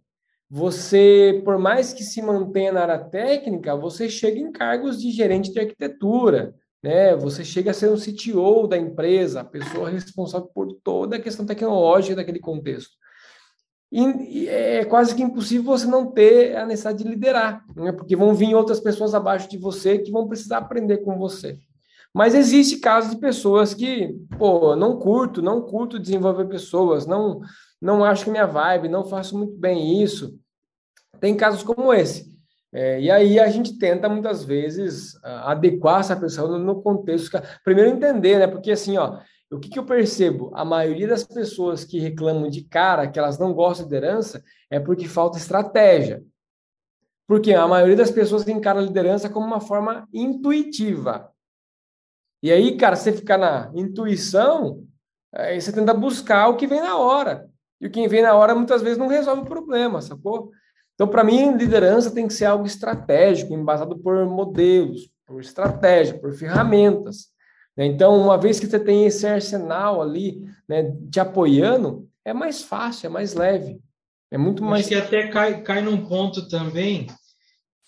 você, por mais que se mantenha na área técnica, você chega em cargos de gerente de arquitetura, né? Você chega a ser um CTO da empresa, a pessoa responsável por toda a questão tecnológica daquele contexto. E, é quase que impossível você não ter a necessidade de liderar, né? porque vão vir outras pessoas abaixo de você que vão precisar aprender com você. Mas existe casos de pessoas que, pô, não curto, não curto desenvolver pessoas, não não acho que minha vibe, não faço muito bem isso. Tem casos como esse. É, e aí a gente tenta muitas vezes adequar essa pessoa no, contexto. Primeiro entender, né? Porque assim, ó, o que, que eu percebo? A maioria das pessoas que reclamam de cara, que elas não gostam de liderança, é porque falta estratégia. Porque a maioria das pessoas encara a liderança como uma forma intuitiva. E aí, cara, você ficar na intuição, aí você tenta buscar o que vem na hora. E o que vem na hora muitas vezes não resolve o problema, sacou? Então, para mim, liderança tem que ser algo estratégico, embasado por modelos, por estratégia, por ferramentas. Né? Então, uma vez que você tem esse arsenal ali né, te apoiando, é mais fácil, é mais leve. É muito mais. Acho que até cai, cai num ponto também,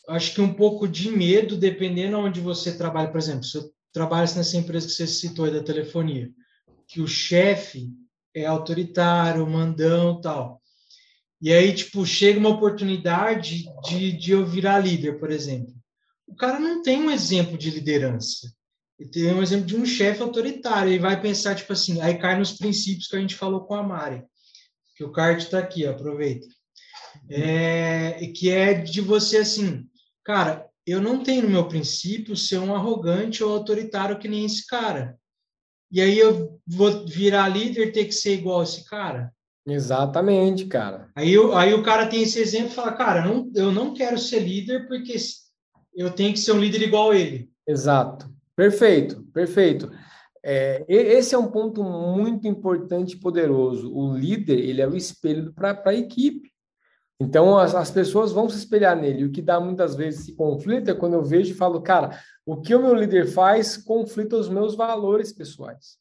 acho que um pouco de medo, dependendo onde você trabalha. Por exemplo, se eu trabalhasse nessa empresa que você citou aí da telefonia, que o chefe é autoritário, mandão tal. E aí, tipo, chega uma oportunidade de, de eu virar líder, por exemplo. O cara não tem um exemplo de liderança. Ele tem um exemplo de um chefe autoritário. Ele vai pensar, tipo assim, aí cai nos princípios que a gente falou com a Mari. Que o card está aqui, ó, aproveita. É, que é de você, assim, cara, eu não tenho no meu princípio ser um arrogante ou autoritário que nem esse cara. E aí eu vou virar líder ter que ser igual esse cara? Exatamente, cara. Aí, aí o cara tem esse exemplo e fala, cara, não, eu não quero ser líder porque eu tenho que ser um líder igual ele. Exato. Perfeito, perfeito. É, esse é um ponto muito importante e poderoso. O líder, ele é o espelho para a equipe. Então, as, as pessoas vão se espelhar nele. O que dá muitas vezes esse conflito é quando eu vejo e falo, cara, o que o meu líder faz conflita os meus valores pessoais.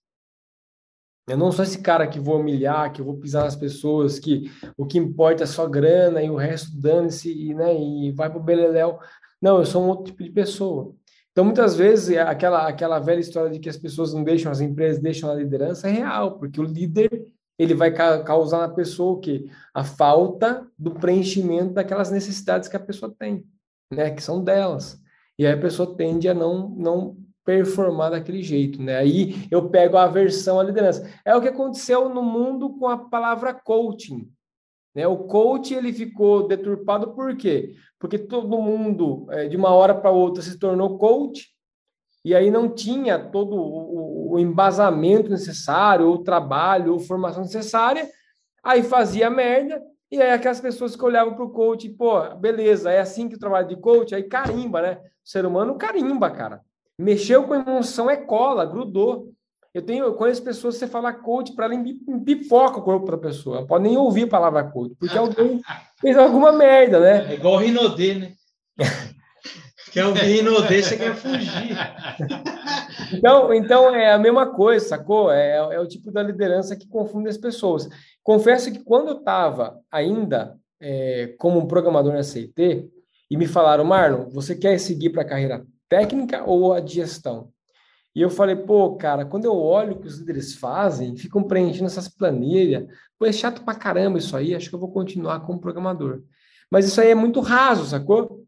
Eu não sou esse cara que vou humilhar, que vou pisar nas pessoas, que o que importa é só grana e o resto dane-se né, e vai para o beleléu. Não, eu sou um outro tipo de pessoa. Então, muitas vezes, é aquela, aquela velha história de que as pessoas não deixam, as empresas deixam a liderança é real, porque o líder ele vai causar na pessoa o quê? A falta do preenchimento daquelas necessidades que a pessoa tem, né? Que são delas. E aí a pessoa tende a não, não performar daquele jeito, né? Aí eu pego a aversão à liderança. É o que aconteceu no mundo com a palavra coaching. Né? O coach ele ficou deturpado por quê? Porque todo mundo, é, de uma hora para outra, se tornou coach, e aí não tinha todo o, o embasamento necessário, ou trabalho, ou formação necessária, aí fazia merda, e aí aquelas pessoas que olhavam para o coach, pô, beleza, é assim que o trabalho de coach, aí carimba, né? O ser humano carimba, cara. Mexeu com emoção é cola, grudou. Eu tenho, eu conheço pessoas, você fala coach, para ela pipoca o corpo da pessoa. Não pode nem ouvir a palavra coach, porque alguém fez alguma merda, né? É igual o Rinodê, né? quer ouvir Rinodê, você quer fugir. Então, então é a mesma coisa, sacou? É, é o tipo da liderança que confunde as pessoas. Confesso que quando eu estava ainda é, como programador na CIT, e me falaram, Marlon, você quer seguir para a carreira técnica ou a de gestão? E eu falei, pô, cara, quando eu olho o que os líderes fazem, ficam preenchendo essas planilhas, pô, é chato pra caramba isso aí, acho que eu vou continuar como programador. Mas isso aí é muito raso, sacou?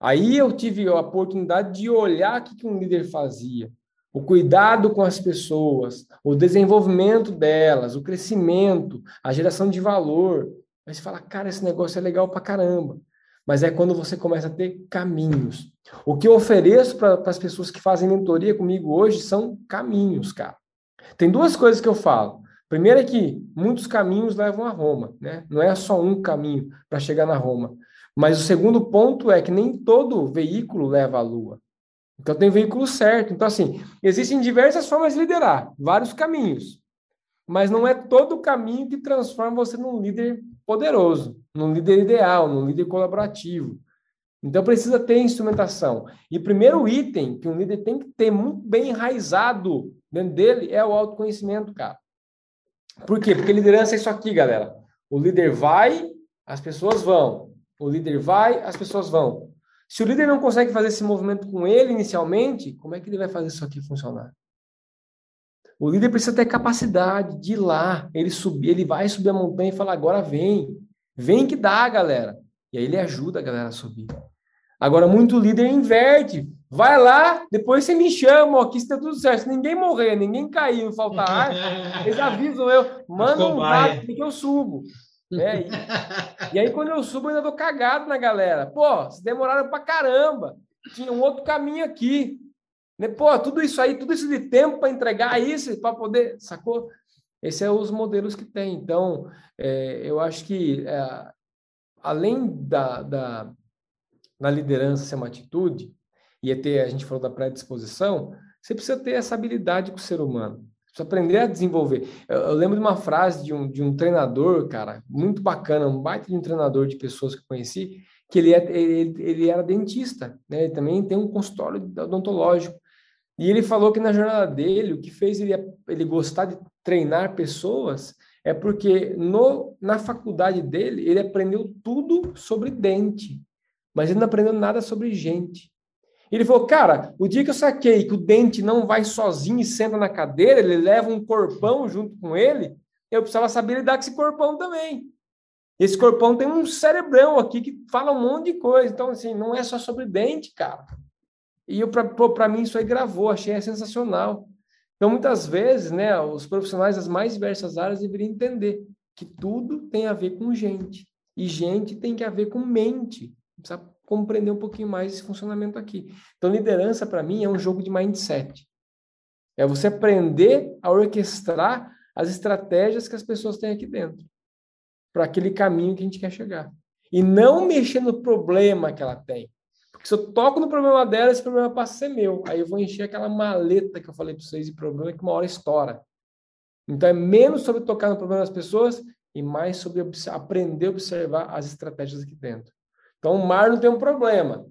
Aí eu tive a oportunidade de olhar o que um líder fazia, o cuidado com as pessoas, o desenvolvimento delas, o crescimento, a geração de valor. Aí você fala, cara, esse negócio é legal pra caramba mas é quando você começa a ter caminhos. O que eu ofereço para as pessoas que fazem mentoria comigo hoje são caminhos, cara. Tem duas coisas que eu falo. Primeiro é que muitos caminhos levam a Roma, né? Não é só um caminho para chegar na Roma. Mas o segundo ponto é que nem todo veículo leva à lua. Então tem veículo certo. Então, assim, existem diversas formas de liderar, vários caminhos. Mas não é todo caminho que transforma você num líder poderoso, num líder ideal, num líder colaborativo. Então precisa ter instrumentação. E o primeiro item que um líder tem que ter muito bem enraizado dentro dele é o autoconhecimento, cara. Por quê? Porque liderança é isso aqui, galera. O líder vai, as pessoas vão. O líder vai, as pessoas vão. Se o líder não consegue fazer esse movimento com ele inicialmente, como é que ele vai fazer isso aqui funcionar? O líder precisa ter capacidade de ir lá, ele subir, ele vai subir a montanha e falar: agora vem, vem que dá, galera. E aí ele ajuda a galera a subir. Agora, muito líder inverte. Vai lá, depois você me chama, aqui está tudo certo. Se ninguém morrer, ninguém não faltar ar, eles avisam eu, manda um rádio que eu subo. É, e, e, aí, quando eu subo, eu ainda dou cagado na galera. Pô, se demoraram pra caramba. Tinha um outro caminho aqui. Né? Pô, tudo isso aí, tudo isso de tempo para entregar isso, para poder. Sacou? Esses são os modelos que tem. Então, é, eu acho que, é, além da, da, da liderança ser uma atitude, e é ter, a gente falou da predisposição, você precisa ter essa habilidade com o ser humano. Precisa aprender a desenvolver. Eu, eu, lembro de uma frase de um, de um treinador, cara, muito bacana, um baita de um treinador de pessoas que eu conheci, que ele, é, ele, ele era dentista, né? Ele também tem um consultório odontológico. E ele falou que na jornada dele, o que fez ele, ele gostar de treinar pessoas é porque no, na faculdade dele, ele aprendeu tudo sobre dente, mas ele não aprendeu nada sobre gente. Ele falou, cara, o dia que eu saquei que o dente não vai sozinho e senta na cadeira, ele leva um corpão junto com ele, eu precisava saber lidar com esse corpão também. Esse corpão tem um cerebrão aqui que fala um monte de coisa. Então, assim, não é só sobre dente, cara. E para mim isso aí gravou, achei sensacional. Então, muitas vezes, né, os profissionais das mais diversas áreas deveriam entender que tudo tem a ver com gente. E gente tem que ver com mente. Precisa compreender um pouquinho mais esse funcionamento aqui. Então, liderança, para mim, é um jogo de mindset. É você aprender a orquestrar as estratégias que as pessoas têm aqui dentro, para aquele caminho que a gente quer chegar. E não mexer no problema que ela tem. Porque se eu toco no problema dela, esse problema passa a ser meu. Aí eu vou encher aquela maleta que eu falei para vocês de problema que uma hora estoura. Então é menos sobre tocar no problema das pessoas e mais sobre aprender a observar as estratégias aqui dentro. Então, o Marlon tem um problema.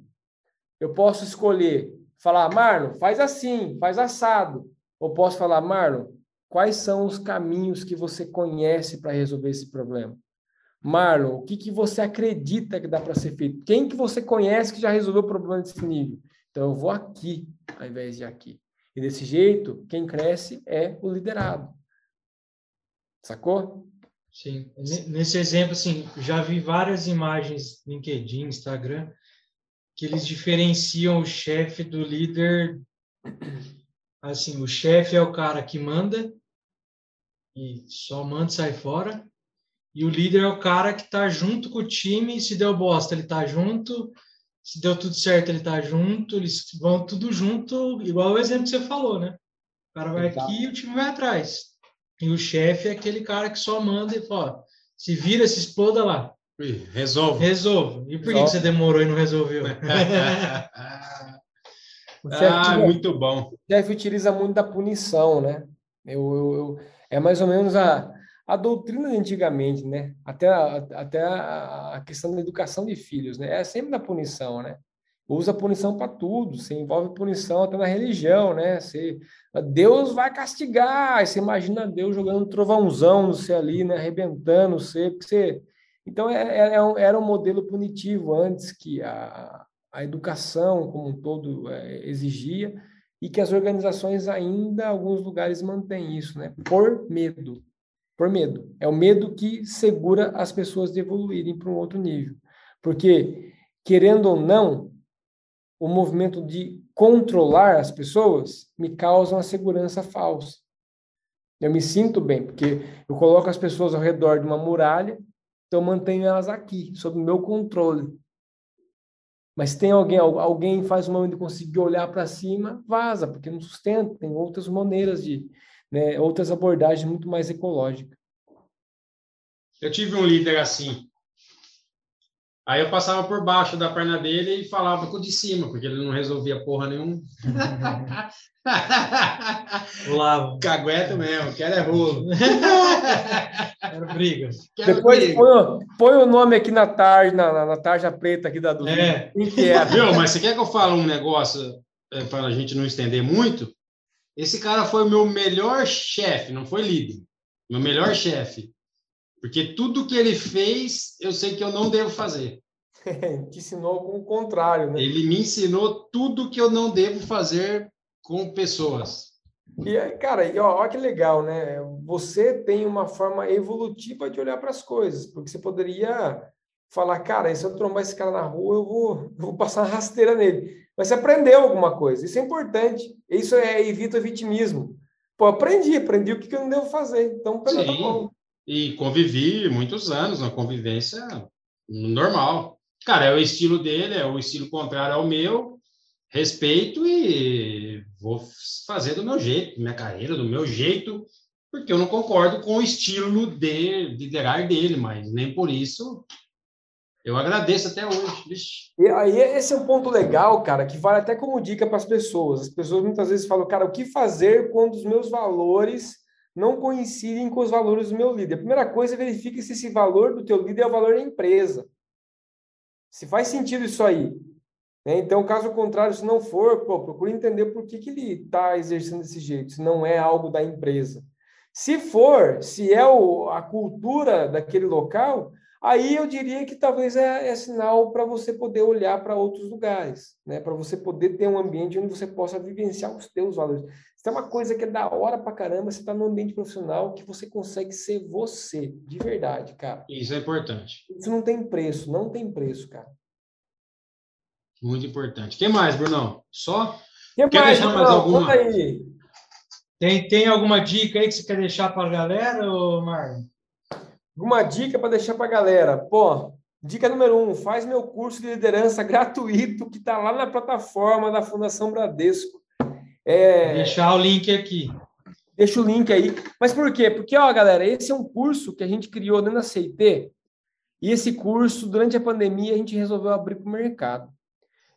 Eu posso escolher falar, Marlon, faz assim, faz assado. Ou posso falar, Marlon, quais são os caminhos que você conhece para resolver esse problema? Marlon, o que, que você acredita que dá para ser feito? Quem que você conhece que já resolveu o problema desse nível? Então, eu vou aqui, ao invés de aqui. E desse jeito, quem cresce é o liderado. Sacou? Sim, nesse exemplo, assim, já vi várias imagens LinkedIn, Instagram, que eles diferenciam o chefe do líder. Assim, o chefe é o cara que manda e só manda e sai fora. E o líder é o cara que está junto com o time. Se deu bosta, ele está junto. Se deu tudo certo, ele está junto. Eles vão tudo junto, igual o exemplo que você falou, né? O cara vai aqui e o time vai atrás. E o chefe é aquele cara que só manda e fala: se vira, se exploda lá. Resolve. Resolve. E por Resolve. que você demorou e não resolveu? ah, muito bom. O chefe utiliza muito da punição, né? Eu, eu, eu, é mais ou menos a, a doutrina de antigamente, né? Até, a, até a, questão da educação de filhos, né? É sempre da punição, né? usa punição para tudo, você envolve punição até na religião, né? Você, Deus vai castigar, você imagina Deus jogando um trovãozão no você ali, né? Arrebentando você, porque você... Então, é, é, é era um modelo punitivo antes que a, a educação como um todo é, exigia e que as organizações ainda, alguns lugares, mantêm isso, né? Por medo. Por medo. É o medo que segura as pessoas de evoluírem para um outro nível. Porque, querendo ou não, o movimento de controlar as pessoas me causa uma segurança falsa. Eu me sinto bem, porque eu coloco as pessoas ao redor de uma muralha, então eu mantenho elas aqui, sob o meu controle. Mas tem alguém, alguém faz uma de conseguir olhar para cima, vaza, porque não sustenta, tem outras maneiras de, né, outras abordagens muito mais ecológicas. Eu tive um líder assim, Aí eu passava por baixo da perna dele e falava com o de cima, porque ele não resolvia porra nenhuma. Lava. Cagueta mesmo, quero é rolo. Era briga. Quero Depois briga. põe, o- põe o nome aqui na tarja, na, na- tarja preta aqui da Dudu. É. É? Viu, mas você quer que eu fale um negócio para a gente não estender muito? Esse cara foi o meu melhor chefe, não foi líder. Meu melhor chefe. Porque tudo que ele fez, eu sei que eu não devo fazer. Te ensinou com o contrário, né? Ele me ensinou tudo que eu não devo fazer com pessoas. E, aí, cara, e, ó, olha que legal, né? Você tem uma forma evolutiva de olhar para as coisas, porque você poderia falar, cara, se eu trombar esse cara na rua, eu vou, eu vou passar uma rasteira nele. Mas você aprendeu alguma coisa, isso é importante. Isso é evita vitimismo. Pô, aprendi, aprendi o que que eu não devo fazer. Então, pera, tá Sim. bom. E convivi muitos anos, uma convivência normal. Cara, é o estilo dele, é o estilo contrário ao meu. Respeito e vou fazer do meu jeito, minha carreira, do meu jeito, porque eu não concordo com o estilo de liderar dele, mas nem por isso eu agradeço até hoje. Vixe. E aí, esse é um ponto legal, cara, que vale até como dica para as pessoas. As pessoas muitas vezes falam, cara, o que fazer quando os meus valores não coincidem com os valores do meu líder? A primeira coisa, verifique se esse valor do teu líder é o valor da empresa. Se faz sentido isso aí. né? Então, caso contrário, se não for, pô, procure entender por que, que ele está exercendo desse jeito, se não é algo da empresa. Se for, se é o, a cultura daquele local, aí eu diria que talvez é, é sinal para você poder olhar para outros lugares, né? Para você poder ter um ambiente onde você possa vivenciar os teus valores. Isso é uma coisa que é da hora pra caramba, você está num ambiente profissional que você consegue ser você, de verdade, cara. Isso é importante, Isso não tem preço, não tem preço, cara. muito importante. Quem mais, Brunão? Só? Que Quer deixar mais Bruno? alguma? Conta aí. Tem, tem alguma dica aí que você quer deixar para a galera, Marlon? Alguma dica para deixar para a galera? Pô, dica número um: faz meu curso de liderança gratuito que está lá na plataforma da Fundação Bradesco. É, Deixar o link aqui. deixa o link aí. Mas por quê? Porque, ó, galera, esse é um curso que a gente criou dentro da CIT. E esse curso, durante a pandemia, a gente resolveu abrir para o mercado.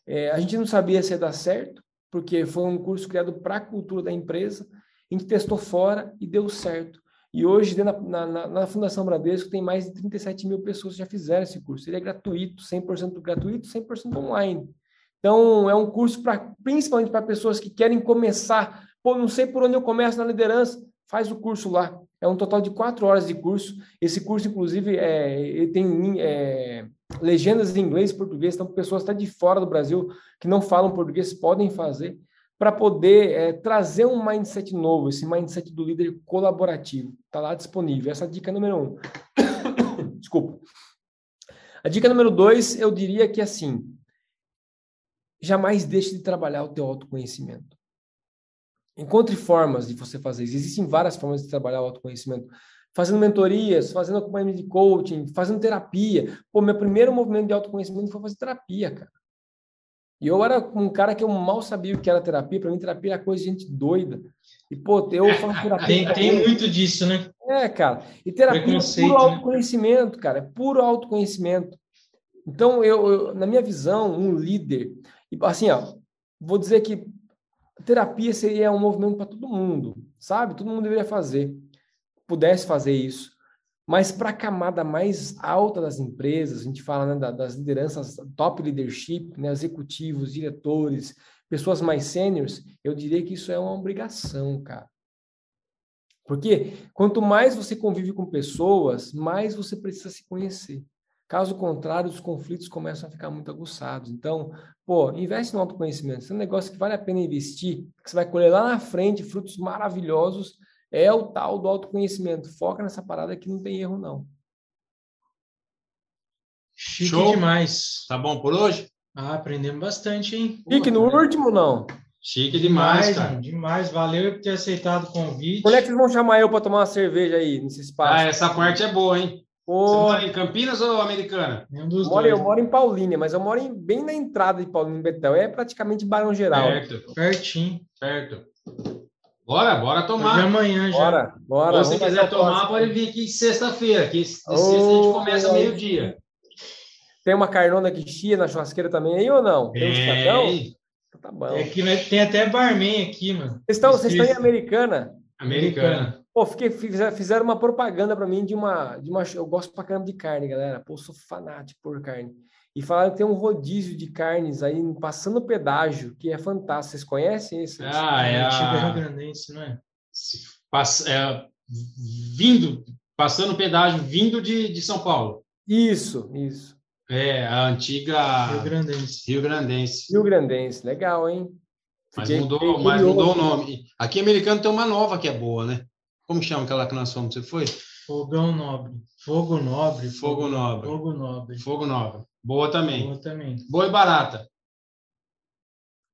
É, a gente não sabia se ia dar certo, porque foi um curso criado para a cultura da empresa. A gente testou fora e deu certo. E hoje, na, na, na Fundação Bradesco, tem mais de 37 mil pessoas que já fizeram esse curso. Ele é gratuito, 100% gratuito, 100% online. Então, é um curso para principalmente para pessoas que querem começar. Pô, não sei por onde eu começo na liderança. Faz o curso lá. É um total de quatro horas de curso. Esse curso, inclusive, é, tem é, legendas em inglês e português. Então, pessoas até de fora do Brasil que não falam português podem fazer para poder é, trazer um mindset novo, esse mindset do líder colaborativo. Está lá disponível. Essa é a dica número um. Desculpa. A dica número dois, eu diria que assim, jamais deixe de trabalhar o teu autoconhecimento. Encontre formas de você fazer isso. Existem várias formas de trabalhar o autoconhecimento. Fazendo mentorias, fazendo acompanhamento de coaching, fazendo terapia. Pô, meu primeiro movimento de autoconhecimento foi fazer terapia, cara. E eu era um cara que eu mal sabia o que era terapia. Para mim, terapia era coisa de gente doida. E, pô, eu faço terapia. Tem, tem muito disso, né? É, cara. E terapia é puro né? autoconhecimento, cara. É puro autoconhecimento. Então, eu, eu- na minha visão, um líder, e assim, ó, vou dizer que terapia seria um movimento para todo mundo, sabe? Todo mundo deveria fazer, pudesse fazer isso. Mas para a camada mais alta das empresas, a gente fala né, da- das lideranças, top leadership, né, executivos, diretores, pessoas mais sêniores, eu diria que isso é uma obrigação, cara. Porque quanto mais você convive com pessoas, mais você precisa se conhecer. Caso contrário, os conflitos começam a ficar muito aguçados. Então, pô, investe no autoconhecimento. Esse é um negócio que vale a pena investir, que você vai colher lá na frente frutos maravilhosos. É o tal do autoconhecimento. Foca nessa parada que não tem erro, não. Chique Show. demais. Tá bom por hoje? Ah, aprendemos bastante, hein? Fique no último, não. Chique demais, mano, cara. demais. Valeu por ter aceitado o convite. Quando é que vocês vão chamar eu para tomar uma cerveja aí, nesse Ah, espaço? essa parte é boa, hein? Você Pô, mora em Campinas ou Americana? Nenhum dos eu moro, eu dois. moro em Paulínia, mas eu moro em- bem na entrada de Paulínia Betel. É praticamente Barão Geral. Perto, Pertinho. perto. Bora, bora Hoje é tomar. amanhã já. Bora, bora. Ou se quiser a tomar, pode vir aqui sexta-feira, que sexta a Ô, gente começa meio-dia. Tem uma carnona que chia na churrasqueira também aí ou não? Tem um? Tem. Então Tá bom. É que tem até barman aqui, mano. Vocês estão, vocês estão em Americana? Americana. Pô, fiquei, fizer- fizeram uma propaganda para mim de uma, de uma. Eu gosto pra caramba de carne, galera. Pô, sou fanático por carne. E falaram que tem um rodízio de carnes aí, passando pedágio, que é fantástico. Vocês conhecem esse? Ah, é Antiga Rio a... Grandense, não é? passa- é, vindo, passando o pedágio, vindo de, de São Paulo. Isso, isso. É, a antiga Rio Grandense. Rio Grandense. Rio Grandense, legal, hein? Mas mudou, mas mudou o nome. Aqui Americano tem uma nova que é boa, né? Como chama aquela que nós fomos? Você foi? Fogão Nobre. Fogo Nobre. Fogo Nobre. Fogo Nobre. Fogo Nova. Boa também. Boa também. Boa e barata.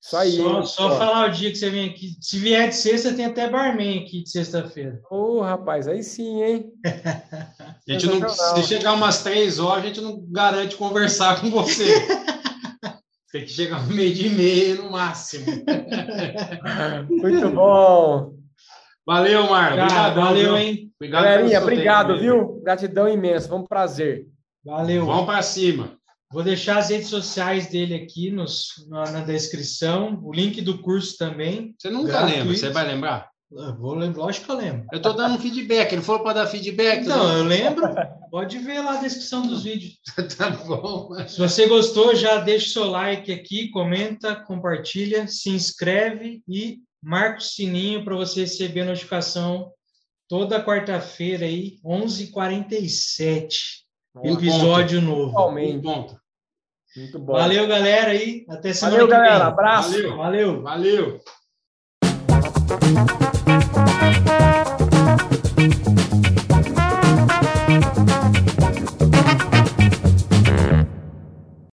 Isso aí. Só, só falar o dia que você vem aqui. Se vier de sexta, tem até barman aqui de sexta-feira. Ô, rapaz, aí sim, hein? A gente não, se chegar umas três horas, a gente não garante conversar com você. Tem que chegar meio de meia no máximo. Muito bom. Valeu, Marlon. Obrigadão, valeu, viu? hein? Obrigado Galerinha, obrigado, viu? Gratidão imensa. Foi um prazer. Valeu. Vamos para cima. Vou deixar as redes sociais dele aqui nos, na, na descrição. O link do curso também. Você nunca Gratuito. lembra, você vai lembrar? Eu vou lembrar, lógico que eu lembro. Eu tô dando um feedback. Ele falou para dar feedback. Não, eu lembro. Pode ver lá a descrição dos vídeos. tá bom. Se você gostou, já deixa o seu like aqui, comenta, compartilha, se inscreve e marca o sininho para você receber a notificação toda quarta-feira aí, 11h47, Em episódio novo. Um Totalmente. ponto. Muito bom. Valeu, galera aí. Até semana Valeu, que vem. galera. Abraço. Valeu. Valeu. Valeu.